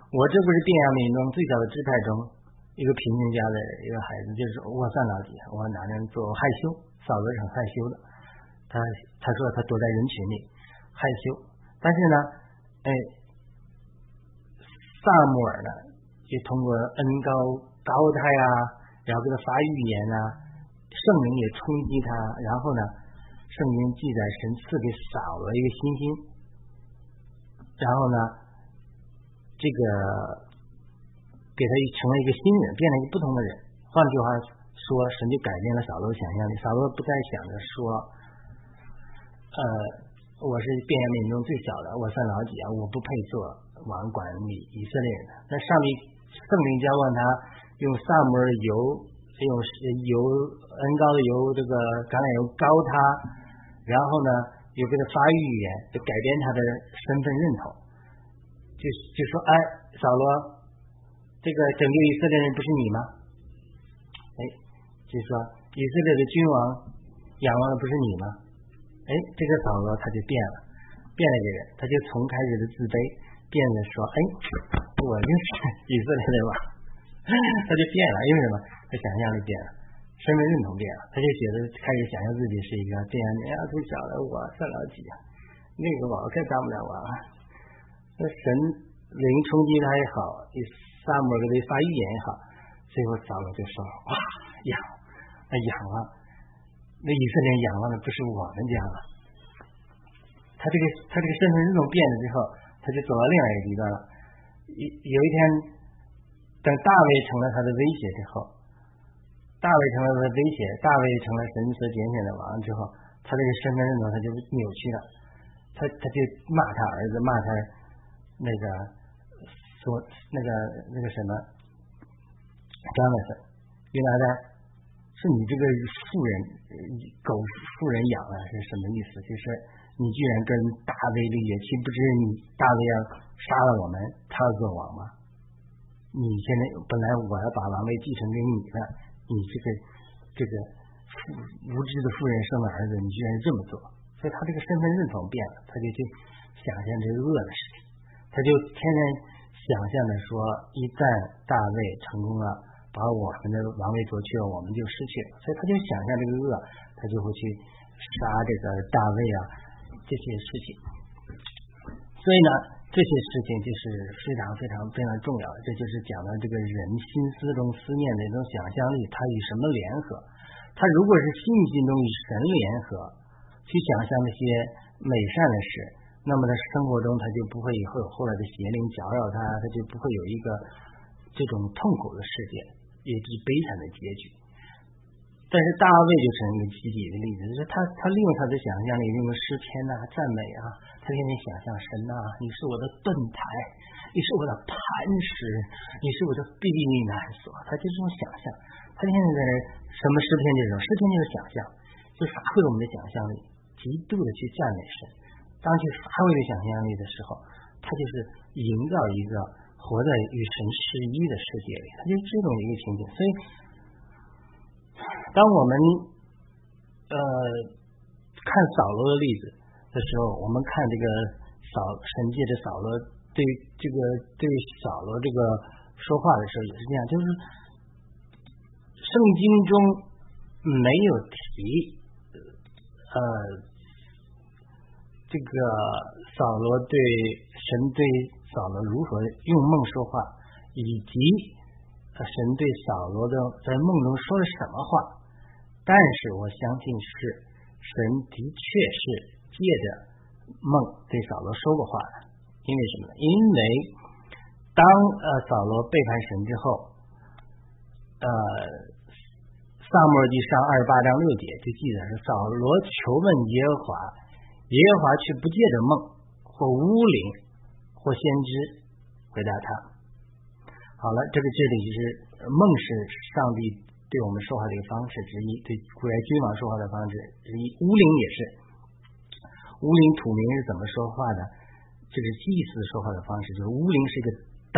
我这不是便雅悯中最小的支派中一个贫穷家的一个孩子，就是我算老几？我哪能做害羞？”扫罗是很害羞的。他他说他躲在人群里害羞，但是呢，哎，萨摩尔呢就通过恩高高他呀，然后给他发预言啊，圣灵也冲击他，然后呢，圣经记载神赐给扫了一个星星，然后呢，这个给他成了一个新人，变了一个不同的人。换句话说，神就改变了扫罗的想象力，扫罗不再想着说。呃，我是便雅悯中最小的，我算老几啊？我不配做王管理以色列人。那上帝圣灵交换他，用萨摩尔油，用油恩高的油，这个橄榄油膏他，然后呢，又给他发预言，就改变他的身份认同，就就说，哎，扫罗，这个拯救以色列人不是你吗？哎，就说以色列的君王仰望的不是你吗？哎，这个扫罗他就变了，变了一个人，他就从开始的自卑，变得说，哎，我就是以色列的嘛，[LAUGHS] 他就变了，因为什么？他想象力变了，身份认同变了，他就觉得开始想象自己是一个这样的，最小的我算老几啊？那个王可当不了王。那神灵冲击他也好，萨摩给他发预言也好，最后扫罗就说，哇，养，啊养了。那以色列仰望的不是我们家了，他这个他这个身份认同变了之后，他就走到另外一个极端了。有有一天，等大卫成了他的威胁之后，大卫成了他的威胁，大卫成了神所拣选的王之后，他这个身份认同他就扭曲了，他他就骂他儿子，骂他那个说那个那个什么，张老师，原来呢？是你这个富人，狗富人养啊，是什么意思？就是你居然跟大卫立约，岂不知你大卫要杀了我们，他要做王吗？你现在本来我要把王位继承给你的，你这个这个无知的富人生了儿子，你居然这么做，所以他这个身份认同变了，他就去想象这个恶的事情，他就天天想象着说，一旦大卫成功了。把我们的王位夺去了，我们就失去了。所以他就想象这个恶，他就会去杀这个大卫啊这些事情。所以呢，这些事情就是非常非常非常重要的。这就是讲的这个人心思中思念的一种想象力，他与什么联合？他如果是信心中与神联合，去想象那些美善的事，那么在生活中他就不会以后有后来的邪灵搅扰他，他就不会有一个这种痛苦的事件。也是悲惨的结局。但是大卫就成一个积极的例子，就是他他利用他的想象力，利用诗篇呐、赞美啊，他天天想象神呐，你是我的盾牌，你是我的磐石，你是我的避难所，他就这种想象。他天天在那什么诗篇这种，诗篇就是想象，就发挥我们的想象力，极度的去赞美神。当去发挥的想象力的时候，他就是营造一个活在与神适一的世界里，他就是这种一个情景，所以。当我们呃看扫罗的例子的时候，我们看这个扫神界的扫罗对这个对扫罗这个说话的时候也是这样，就是圣经中没有提呃这个扫罗对神对扫罗如何用梦说话，以及。神对扫罗的在梦中说了什么话？但是我相信是神的确是借着梦对扫罗说过话的。因为什么呢？因为当呃扫罗背叛神之后，呃萨母尔记上二十八章六节就记载说扫罗求问耶和华，耶和华却不借着梦或巫灵或先知回答他。好了，这个这里就是梦是上帝对我们说话的一个方式之一，对古代君王说话的方式之一。巫灵也是，巫灵土名是怎么说话的？这是祭祀说话的方式，就是巫灵是一个灯，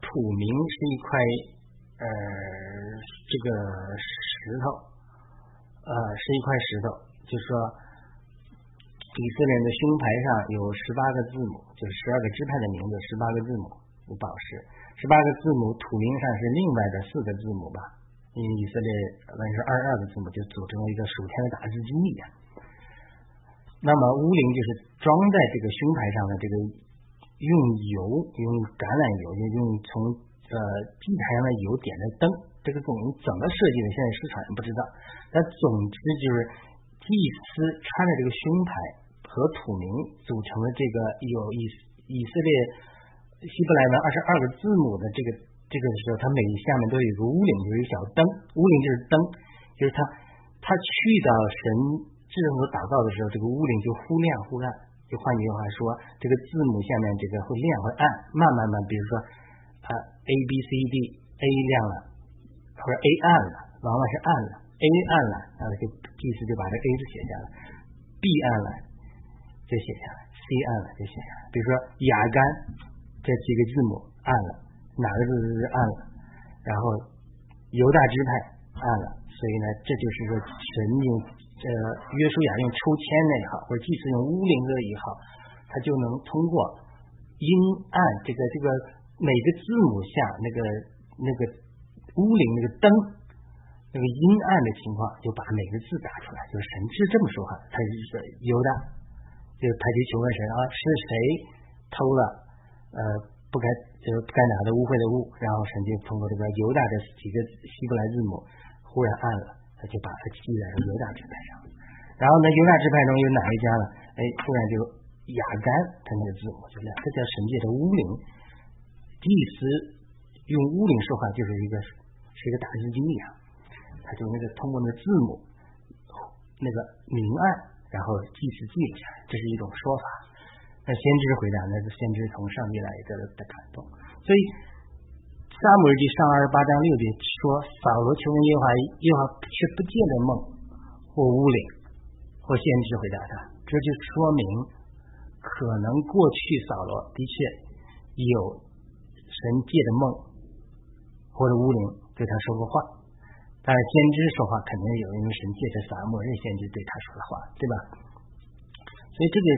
土名是一块呃这个石头，呃是一块石头，就是说以色列人的胸牌上有十八个字母，就是十二个支派的名字，十八个字母有宝石。十八个字母，土名上是另外的四个字母吧？因为以色列那是二十二个字母，就组成了一个数天的打字经一样。那么乌灵就是装在这个胸牌上的这个用油、用橄榄油、用用从呃祭台上的油点的灯，这个总怎么设计的？现在市场不知道。但总之就是祭司穿的这个胸牌和土名组成的这个有以以色列。希伯来文二十二个字母的这个这个时候，它每下面都有一个屋顶，就是一小灯。屋顶就是灯，就是它它去到神智和祷告的时候，这个屋顶就忽亮忽暗。就换句话说，这个字母下面这个会亮会暗，慢慢慢，比如说啊 A B C D A 亮了，或者 A 暗了，往往是暗了，A 暗了，然后就意思就把这 A 字写下来，B 暗了就写下来，C 按了就写下来。比如说雅干。这几个字母按了，哪个字是按了，然后犹大支派按了，所以呢，这就是说神用呃约书亚用抽签那一号，或者祭司用乌灵的一号，他就能通过阴暗这个这个每个字母下那个那个乌灵那个灯那个阴暗的情况，就把每个字打出来，就是神是这么说话，他是说犹大，就他就求问神啊，是谁偷了？呃，不该就是不该拿的污秽的物，然后神就通过这个犹大的几个希伯来字母，忽然按了，他就把它记在了犹大支派上。然后呢，犹大支派中有哪一家呢？哎，突然就雅干他那个字母就亮，这叫神界的巫灵。祭司用巫灵说话就是一个是一个大字经一样，他就那个通过那个字母那个明暗，然后祭司记一下，这是一种说法。那先知回答，那是先知从上帝来的的感动。所以撒母耳记上二十八章六节说，扫罗求问耶和华，耶和华却不见的梦或乌灵或先知回答他，这就说明可能过去扫罗的确有神借的梦或者乌灵对他说过话，但是先知说话肯定有，因为神借着撒母耳先知对他说的话，对吧？所以这个。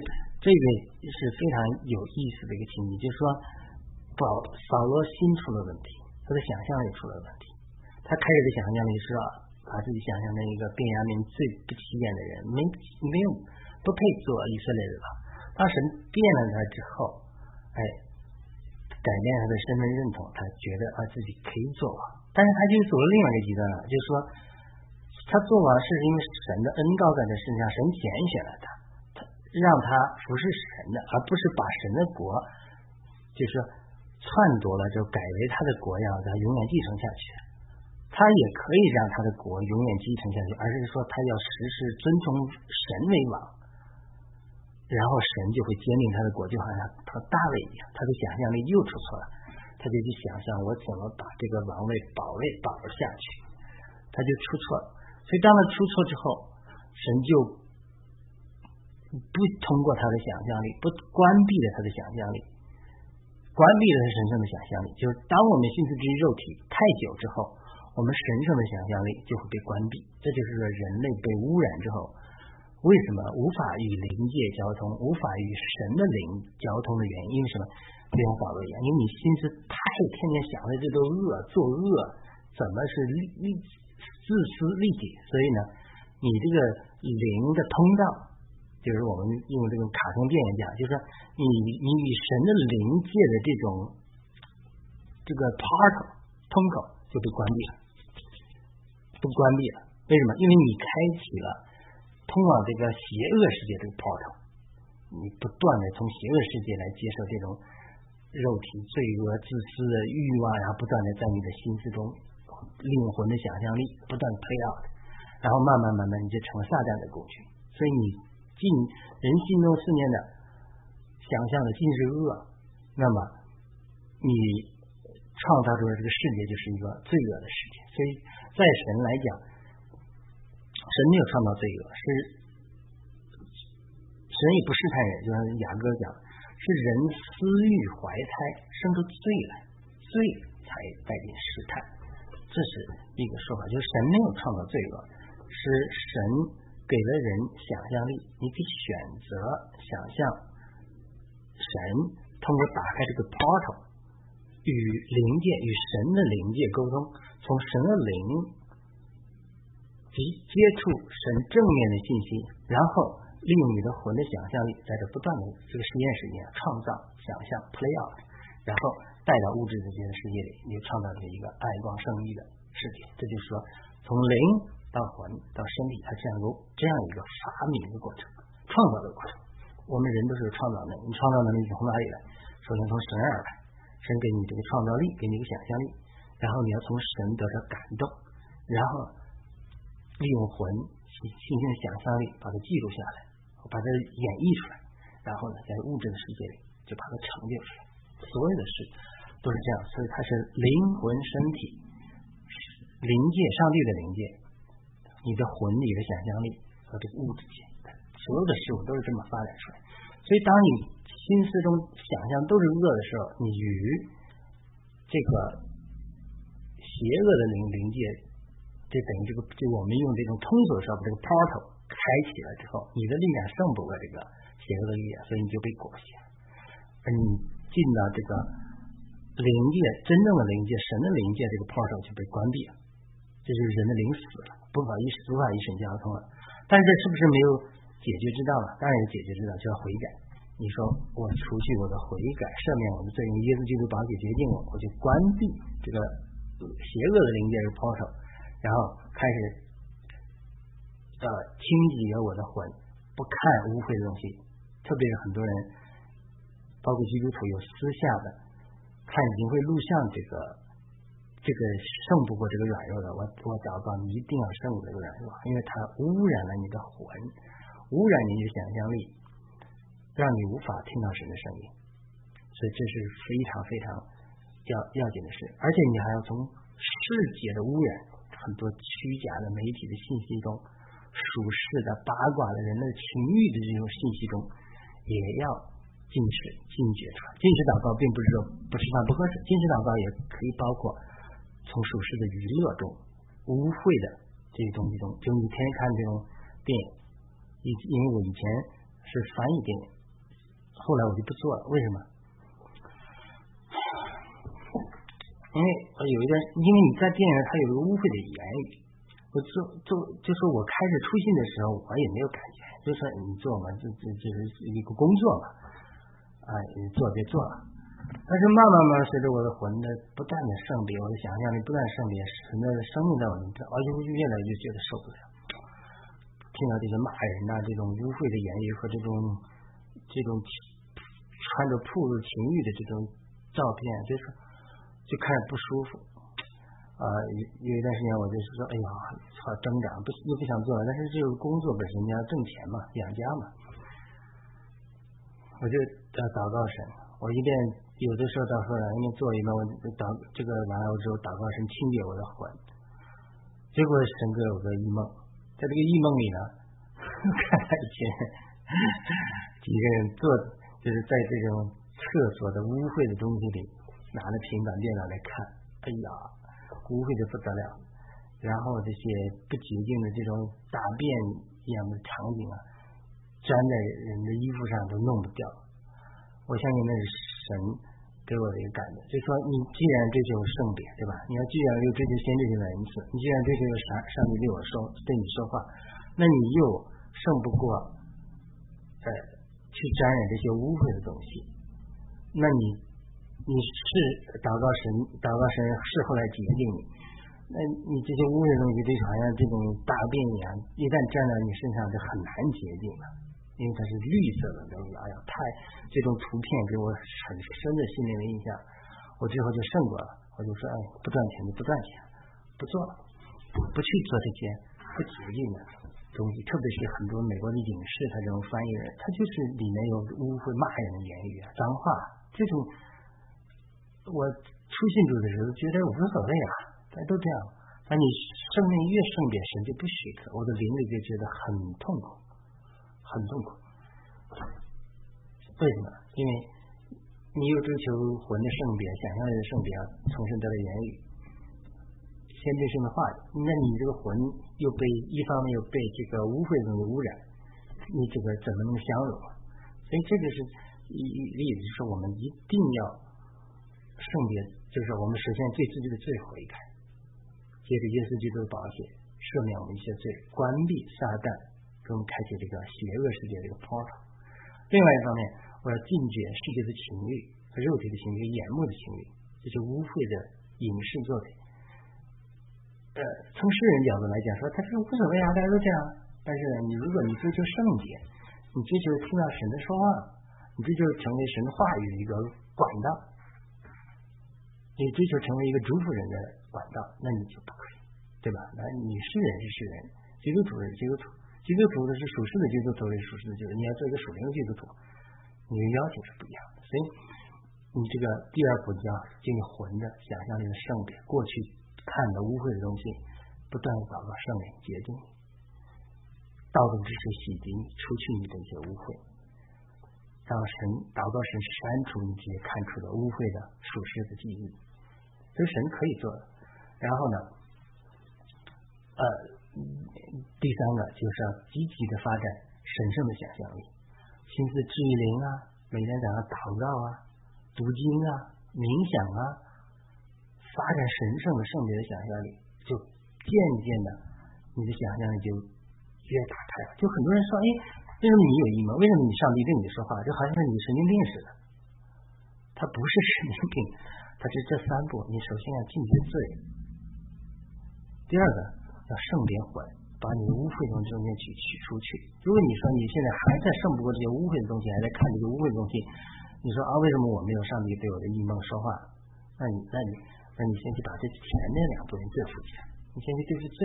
这个是非常有意思的一个情景，就是说，保扫罗心出了问题，他的想象力出了问题。他开始的想象力是把自己想象成一个便雅悯最不起眼的人，没没有不配做以色列人吧。当神变了他之后，哎，改变他的身份认同，他觉得啊自己可以做王，但是他就走了另外一个极端了，就是说，他做王是因为神的恩高在他身上，神拣选了他。他让他服侍神的，而不是把神的国，就是篡夺了，就改为他的国样，他永远继承下去。他他也可以让他的国永远继承下去，而是说他要时时遵从神为王，然后神就会坚定他的国，就好像和大卫一样，他的想象力又出错了，他就去想象我怎么把这个王位保卫保下去，他就出错了。所以当他出错之后，神就不通过他的想象力，不关闭了他的想象力，关闭了他神圣的想象力，就是当我们心思之于肉体太久之后。我们神圣的想象力就会被关闭，这就是说人类被污染之后，为什么无法与灵界交通，无法与神的灵交通的原因？是什么？就像保罗一样，因为你心思太天天想着这个恶作恶，怎么是利利自私利己？所以呢，你这个灵的通道，就是我们用这种卡通电影讲，就是说你你与神的灵界的这种这个 portal 通口就被关闭了。不关闭了，为什么？因为你开启了通往这个邪恶世界这个 portal，你不断的从邪恶世界来接受这种肉体罪恶、自私的欲望，然后不断的在你的心思中灵魂的想象力不断 play out，然后慢慢慢慢你就成了撒旦的工具。所以你进人心中思念的想象的尽是恶，那么你创造出来这个世界就是一个罪恶的世界。所以。在神来讲，神没有创造罪恶，是神也不试探人，就像雅各讲，是人私欲怀胎生出罪来，罪才带进试探，这是一个说法，就是神没有创造罪恶，是神给了人想象力，你可以选择想象神通过打开这个 portal 与灵界与神的灵界沟通。从神的灵及接触神正面的信息，然后利用你的魂的想象力，在这不断的这个实验室里面创造、想象、play out，然后带到物质的这个世界里，你就创造出一个爱光胜利的世界。这就是说，从灵到魂到身体，它这样一个这样一个发明的过程、创造的过程。我们人都是有创造能力，你创造能力从哪里来？首先从神而来，神给你这个创造力，给你一个想象力。然后你要从神得到感动，然后利用魂、信心的想象力把它记录下来，把它演绎出来，然后呢，在物质的世界里就把它成就出来。所有的事都是这样，所以它是灵魂、身体、灵界、上帝的灵界，你的魂、你的想象力和这个物质界，所有的事物都是这么发展出来。所以，当你心思中想象都是恶的时候，你与这个。邪恶的灵灵界，这等于这个，就我们用这种通俗的说，把这个 portal 开启了之后，你的力量胜不过这个邪恶的力量，所以你就被裹挟。而你进到这个灵界，真正的灵界，神的灵界，这个 portal 就被关闭了，这就是人的灵死了，不法与无法与神交通了。但是这是不是没有解决之道呢？当然有解决之道，就要悔改。你说我除去我的悔改，赦免我的罪，用耶稣基督宝血洁净我，我就关闭这个。邪恶的灵界是 portal，然后开始呃清洁我的魂，不看污秽的东西，特别是很多人，包括基督徒有私下的看灵会录像，这个这个胜不过这个软弱的。我我祷告你一定要胜过这个软弱，因为它污染了你的魂，污染你的想象力，让你无法听到神的声音，所以这是非常非常。要要紧的事，而且你还要从世界的污染、很多虚假的媒体的信息中、属世的八卦的人的情欲的这种信息中，也要禁止、禁绝它。禁止祷告并不是说不吃饭不喝水，禁止祷告也可以包括从属世的娱乐中、污秽的这些东西中，就你天天看这种电影，以因为我以前是翻译电影，后来我就不做了，为什么？因为有一个，因为你在电影它有一个污秽的言语，我做做就是我开始出信的时候，我也没有感觉，就是你做嘛，这这就是一个工作嘛，啊，你做别做了。但是慢慢慢随着我的魂的不断的胜利，我的想象力不断胜利，神的生命在我里，而且我就越来越觉得受不了，听到这些骂人呐，这种污秽的言语和这种这种穿着暴露情欲的这种照片，就是。就开始不舒服，啊，有有一段时间我就是说，哎呀，好挣扎，不又不想做了，但是这个工作本身你要挣钱嘛，养家嘛，我就要祷告神，我一边有的时候到后来一边做一边我祷这个完了之后祷告神清洁我的魂，结果神给我个异梦，在这个异梦里呢，[LAUGHS] 看以前几个人做就是在这种厕所的污秽的东西里，拿着平板电脑来看，哎呀。污秽的不得了，然后这些不洁净的这种大便一样的场景啊，粘在人的衣服上都弄不掉。我相信那是神给我的一个感觉，就说你既然追求圣别，对吧？你要既然又追求先知性的恩赐，你既然追求上上帝对我说对你说话，那你又胜不过呃去沾染这些污秽的东西，那你。你是祷告神，祷告神事后来洁净你，那你这些污秽东西就好像这种大便一样，一旦沾到你身上就很难洁净了，因为它是绿色的东西。哎呀，太这种图片给我很深的心灵的印象，我最后就胜过了，我就说，哎，不赚钱就不赚钱，不做了，不去做这些不洁净的东西，特别是很多美国的影视，他这种翻译人，他就是里面有污秽骂人的言语啊，脏话这种。我出信主的时候觉得无所谓啊，大家都这样。但你生命越圣别，神就不许可，我的灵里就觉得很痛苦，很痛苦。为什么？因为你又追求魂的圣别，想象的圣别，重生得了言语，先天性的话语，那你这个魂又被一方面又被这个污秽中的污染，你这个怎么能相容？所以这个是一例子，就是我们一定要。圣别就是我们实现对自己的罪悔改，借着耶稣基督的宝血赦免我们一些罪，关闭撒旦给我们开启这个邪恶世界这个 portal。另外一方面，我要禁绝世界的情欲和肉体的情欲、眼目的情欲，这些污秽的影视作品。呃，从世人角度来讲，说他是无所谓啊，大家都这样。但是你如果你追求圣洁，你追求听到神的说话，你追求成为神的话语的一个管道。你追求成为一个祝福人的管道，那你就不可以，对吧？那你是人是是人，基督徒是基督徒，基督徒的是属世的基督徒是属世的基督徒，你要做一个属灵的基督徒，你的要求是不一样的。所以你这个第二步叫进入魂的想象力的圣别，过去看的污秽的东西，不断的祷告圣灵洁净你，道德之水洗涤你，除去你的一些污秽。让神祷告神删除你这些看出的污秽的属实的记忆，这是神可以做的。然后呢，呃，第三个就是要积极的发展神圣的想象力，心思治愈灵啊，每天早上祷告啊，读经啊，冥想啊，发展神圣的圣别的想象力，就渐渐的你的想象力就越打开了。就很多人说，哎。为什么你有阴谋？为什么你上帝对你说话，就好像是你神经病似的？他不是神经病，他是这三步：你首先要禁绝罪，第二个要圣别魂，把你污秽从中间去取出去。如果你说你现在还在胜不过这些污秽的东西，还在看这些污秽的东西，你说啊，为什么我没有上帝对我的异梦说话？那你那你那你先去把这前面两步对付一下，你先去对付罪。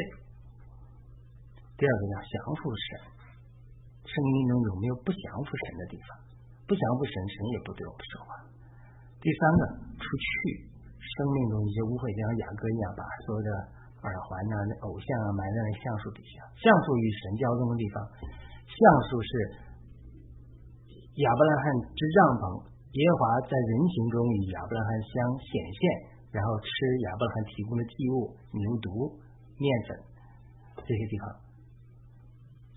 第二个要降服神。生命中有没有不降服神的地方？不降服神，神也不对我们说话。第三个，除去生命中一些污秽，就像雅各一样，把所有的耳环呐、偶像啊埋在那橡树底下。橡树与神交通的地方，橡树是亚伯拉罕之帐篷，耶和华在人形中与亚伯拉罕相显现，然后吃亚伯拉罕提供的祭物牛犊、面粉这些地方。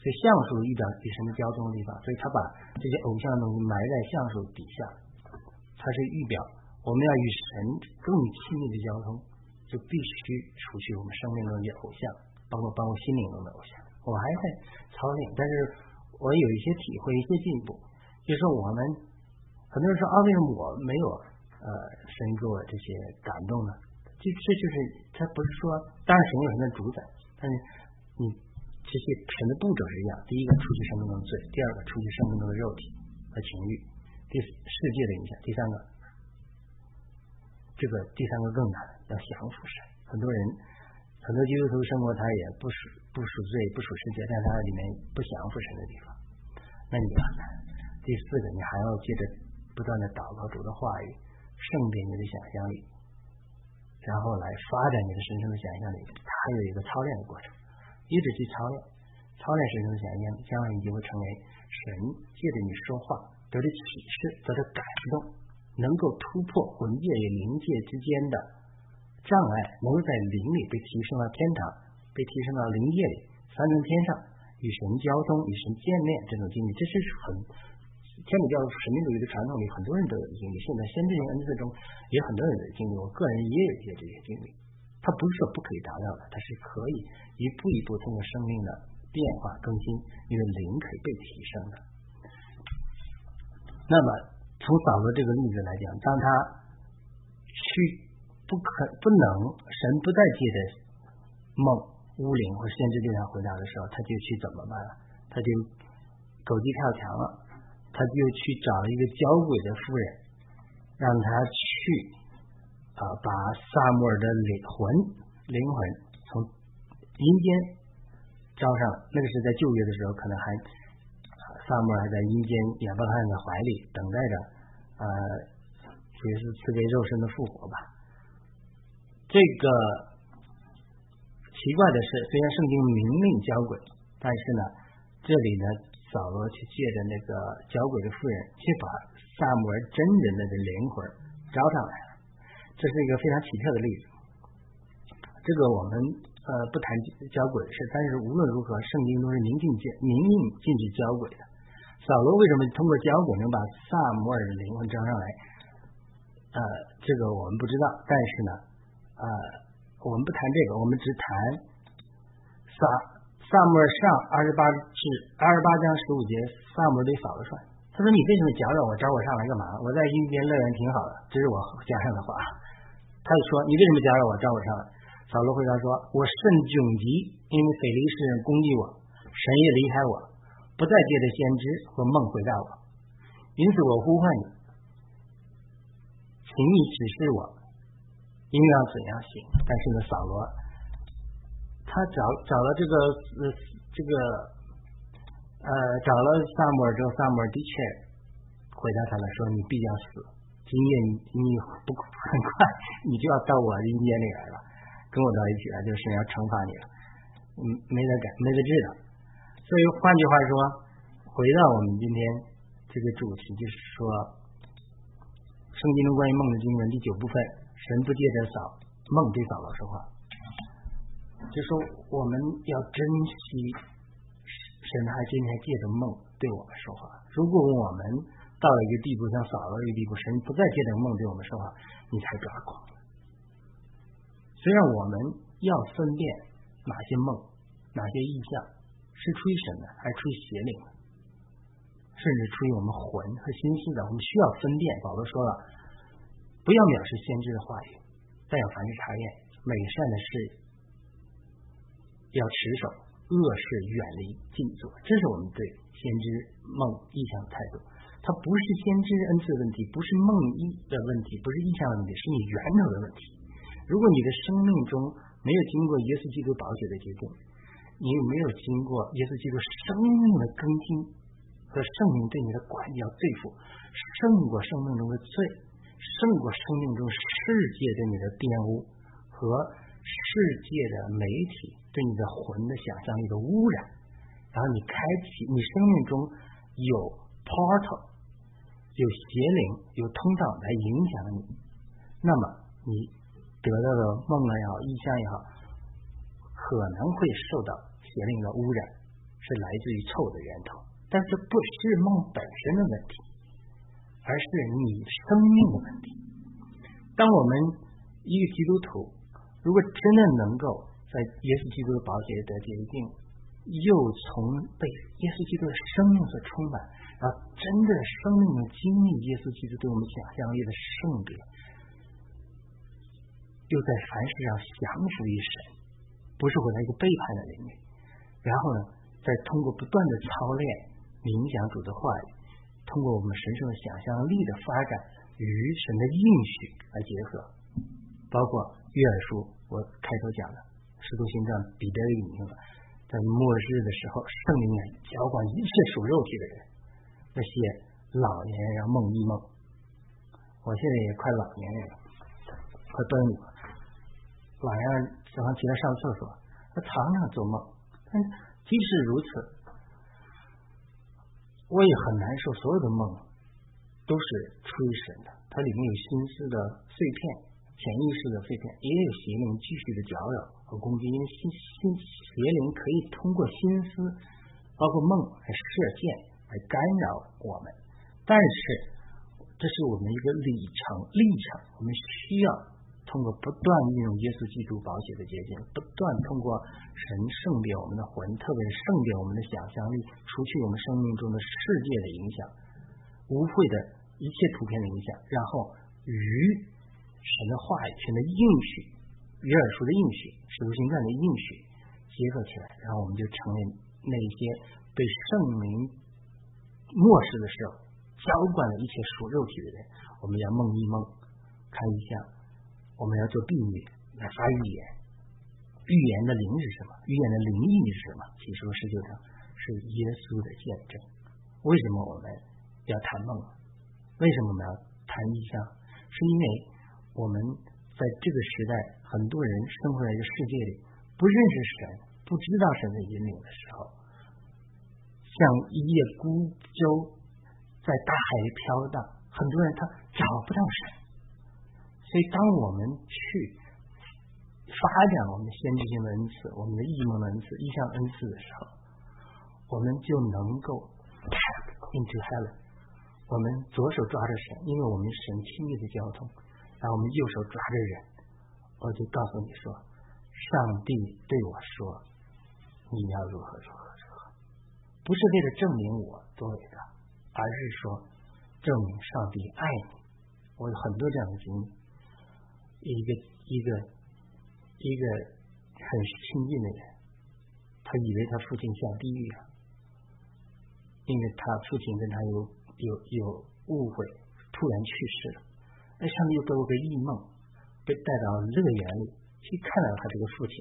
所以橡树遇到与神的交通的地方，所以他把这些偶像的东西埋在橡树底下，它是预表我们要与神更亲密的交通，就必须除去我们生命中的偶像，包括包括心灵中的偶像。我还在操练，但是我有一些体会，一些进步。就是我们很多人说啊，为什么我没有呃神给我这些感动呢？这这就是他不是说，当然神有神的主宰，但是你。这些神的步骤是一样：第一个，除去生命中的罪；第二个，除去生命中的肉体和情欲；第世界的影响；第三个，这个第三个更难，要降服神很多人，很多基督徒生活他也不属不属罪不属世界，但他里面不降服神的地方，那你很难。第四个，你还要借着不断的祷告主的话语，圣变你的想象力，然后来发展你的神圣的想象力。它有一个操练的过程，一直去操练，操练神圣的想象力，将来你就会成为神借着你说话得的启示，得的感动。能够突破魂界与灵界之间的障碍，能够在灵里被提升到天堂，被提升到灵界里，三层天上与神交通、与神见面这种经历，这是很天主教神秘主义的传统里很多人都有经历。现在先知性恩赐中也很多人的经历，我个人也有一些这些经历。它不是说不可以达到的，它是可以一步一步通过生命的变化更新，你的灵可以被提升的。那么。从扫罗这个例子来讲，当他去不可不能神不再借的梦乌灵或先知对他回答的时候，他就去怎么办了？他就狗急跳墙了，他就去找一个交鬼的夫人，让他去啊把萨摩尔的灵魂灵魂从阴间招上。那个是在旧约的时候，可能还。萨母还在阴间亚伯拉罕的怀里等待着，呃，也是赐给肉身的复活吧。这个奇怪的是，虽然圣经明令交鬼，但是呢，这里呢，扫罗去借着那个交鬼的妇人，去把萨摩尔真人的这灵魂招上来了。这是一个非常奇特的例子。这个我们。呃，不谈交鬼的事，但是无论如何，圣经都是明禁禁明令禁止交鬼的。扫罗为什么通过交鬼能把萨摩尔的灵魂招上来？呃，这个我们不知道。但是呢，呃，我们不谈这个，我们只谈萨萨摩尔上二十八至二十八章十五节，萨摩尔对扫罗说：“他说你为什么搅扰我，招我上来干嘛？我在阴间乐园挺好的。”这是我加上的话。他就说：“你为什么搅扰我，招我上来？”扫罗回答说：“我甚窘急，因为非利士人攻击我，神也离开我，不再借着先知和梦回答我，因此我呼唤你，请你指示我应当怎样行。”但是呢，扫罗他找找了这个呃这个呃找了萨摩尔之后，萨摩尔的确回答他了，说：“你必将死，今夜你你不很快你就要到我阴间里来了。”跟我到一起了，就是要惩罚你了，嗯，没得改，没得治了。所以换句话说，回到我们今天这个主题，就是说，圣经中关于梦的经文第九部分，神不借着扫梦对扫罗说话，就说我们要珍惜神还今天借着梦对我们说话。如果我们到了一个地步，像扫罗一个地步，神不再借着梦对我们说话，你才抓狂。虽然我们要分辨哪些梦、哪些意象是出于神的，还是出于邪灵，甚至出于我们魂和心思的，我们需要分辨。保罗说了，不要藐视先知的话语，但要凡事查验美善的事，要持守恶事，远离禁作。这是我们对先知梦意象的态度。它不是先知恩赐的问题，不是梦一的问题，不是意象的问题，是你源头的问题。如果你的生命中没有经过耶稣基督宝血的洁净，你有没有经过耶稣基督生命的更新和圣灵对你的管教对付，胜过生命中的罪，胜过生命中世界对你的玷污和世界的媒体对你的魂的想象力的污染，然后你开启你生命中有 portal，有邪灵有通道来影响你，那么你。得到的梦也好，意象也好，可能会受到邪灵的污染，是来自于臭的源头。但这不是梦本身的问题，而是你生命的问题。当我们一个基督徒，如果真的能够在耶稣基督的宝血得洁净，又从被耶稣基督的生命所充满，然后真的生命的经历耶稣基督对我们想象力的圣别。又在凡事上降服于神，不是活在一个背叛的里面。然后呢，再通过不断的操练冥想主的话语，通过我们神圣的想象力的发展与神的应许来结合，包括约尔书我开头讲的《使徒行传》彼得引用的，在末日的时候，圣灵啊浇灌一切属肉体的人，那些老年人梦一梦。我现在也快老年人了，快端午了，晚上早上起来上厕所，他常常做梦。但即使如此，我也很难受。所有的梦都是出于神的，它里面有心思的碎片。潜意识的碎片，也有邪灵继续的搅扰和攻击，因为心心邪灵可以通过心思，包括梦来射箭来干扰我们。但是这是我们一个里程历程，我们需要通过不断运用耶稣基督宝血的结晶，不断通过神圣别我们的魂，特别是圣别我们的想象力，除去我们生命中的世界的影响、污秽的一切图片的影响，然后与。神的话语，神的应许，约尔书的应许，使徒行传的应许结合起来，然后我们就成为那些被圣灵漠视的时候浇灌了一切属肉体的人。我们要梦一梦，看一下，我们要做避语来发预言。预言的灵是什么？预言的灵意是什么？启示录十九章是耶稣的见证。为什么我们要谈梦？为什么我们要谈意象？是因为。我们在这个时代，很多人生活在一个世界里，不认识神，不知道神的引领的时候，像一叶孤舟在大海里飘荡。很多人他找不到神，所以当我们去发展我们的先知性的恩赐、我们的异梦的恩赐、意象恩赐的时候，我们就能够 tap into heaven。我们左手抓着神，因为我们神亲密的交通。然后我们右手抓着人，我就告诉你说，上帝对我说，你要如何如何如何，不是为了证明我多伟大，而是说证明上帝爱你。我有很多这样的经历，一个一个一个很亲近的人，他以为他父亲下地狱了，因为他父亲跟他有有有误会，突然去世了。那上帝又给我个异梦，被带到乐园里去看到他这个父亲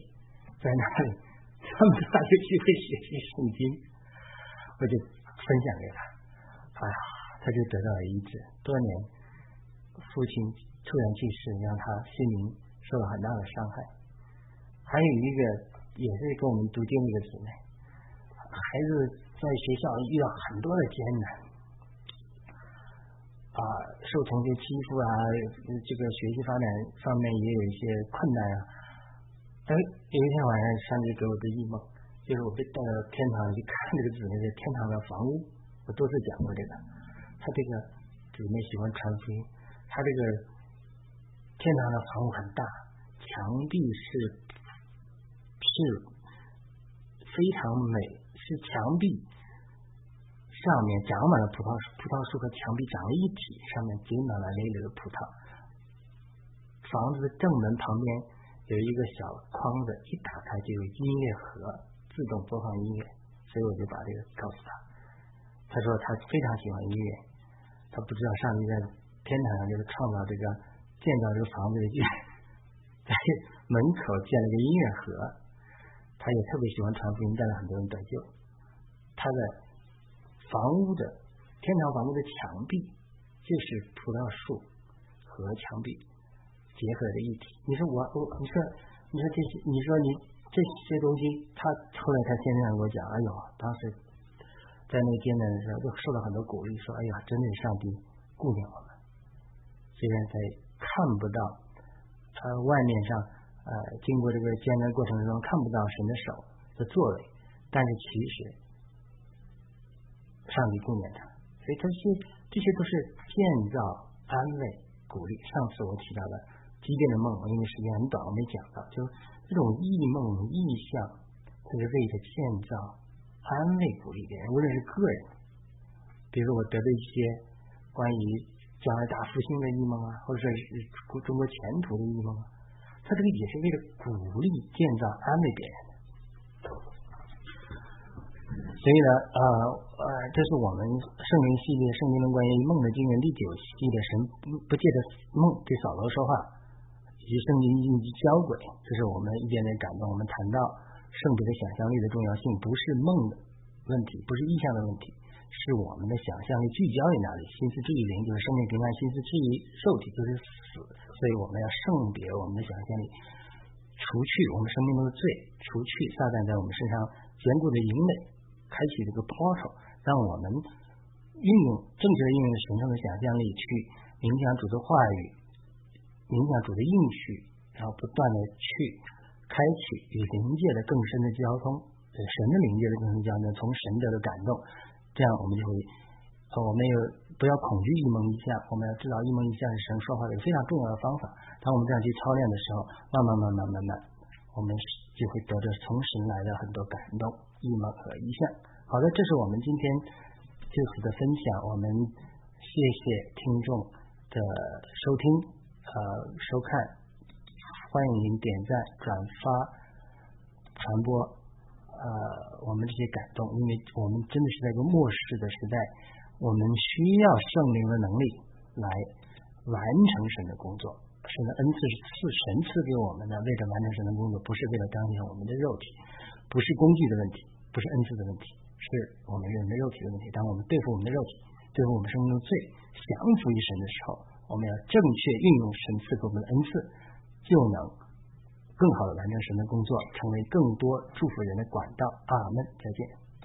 在那里，他们俩就去会学习圣经，我就分享给他，哎呀，他就得到了医治。多年父亲突然去世，让他心灵受了很大的伤害。还有一个也是跟我们读经的一个姊妹，孩子在学校遇到很多的艰难。啊，受同学欺负啊，这个学习发展方面也有一些困难啊。哎，有一天晚上，上帝给我个异梦，就是我被带到天堂去看这个姊妹的天堂的房屋。我多次讲过这个，他这个姊妹喜欢传福音，他这个天堂的房屋很大，墙壁是是非常美，是墙壁。上面长满了葡萄树，葡萄树和墙壁长在一体，上面结满了累累的葡萄。房子的正门旁边有一个小框子，一打开就有音乐盒，自动播放音乐。所以我就把这个告诉他。他说他非常喜欢音乐，他不知道上帝在天堂上就是创造这个建造这个房子的地，[LAUGHS] 在门口建了个音乐盒。他也特别喜欢传福音，带了很多人得救。他的。房屋的天堂房屋的墙壁就是葡萄树和墙壁结合的一体。你说我我你说你说这些你说你这些东西，他后来他先生跟我讲，哎呦，当时在那艰难的时候就受到很多鼓励，说哎呀，真的是上帝顾念我们。虽然在看不到呃外面上呃经过这个艰难过程中看不到神的手的作为，但是其实。上帝顾念他，所以这些这些都是建造、安慰、鼓励。上次我提到的基变的梦，因为时间很短，我没讲到。就这种异梦、异象，它是为了建造、安慰、鼓励别人，无论是个人，比如说我得到一些关于将来大复兴的异梦啊，或者是中国前途的异梦啊，他这个也是为了鼓励、建造、安慰别人。所以呢，呃呃，这是我们圣灵系列圣经的关于梦的经文第九系列，神不不借着梦对扫罗说话，以及圣经以及交轨，这是我们一点点感动。我们谈到圣别的想象力的重要性，不是梦的问题，不是意象的问题，是我们的想象力聚焦于哪里。心思至于灵，就是生命平安；心思至于肉体，就是死。所以我们要圣别我们的想象力，除去我们生命中的罪，除去撒旦在我们身上坚固的营垒，开启这个 portal，让我们运用正确的运用神圣的想象力去冥想主的话语。冥想主的应许，然后不断的去开启与灵界的更深的交通，对神的灵界的更深交通，从神得的感动，这样我们就会，我们有不要恐惧一蒙一象，我们要知道一蒙一象是神说话的一个非常重要的方法。当我们这样去操练的时候，慢慢慢慢慢慢，我们就会得着从神来的很多感动，一蒙和一象。好的，这是我们今天这次的分享，我们谢谢听众的收听。呃，收看，欢迎您点赞、转发、传播，呃，我们这些感动，因为我们真的是在一个末世的时代，我们需要圣灵的能力来完成神的工作。神的恩赐是赐神赐给我们的，为了完成神的工作，不是为了彰显我们的肉体，不是工具的问题，不是恩赐的问题，是我们人的肉体的问题。当我们对付我们的肉体，对付我们生命中最降服于神的时候。我们要正确运用神赐给我们的恩赐，就能更好的完成神的工作，成为更多祝福人的管道。阿门。再见。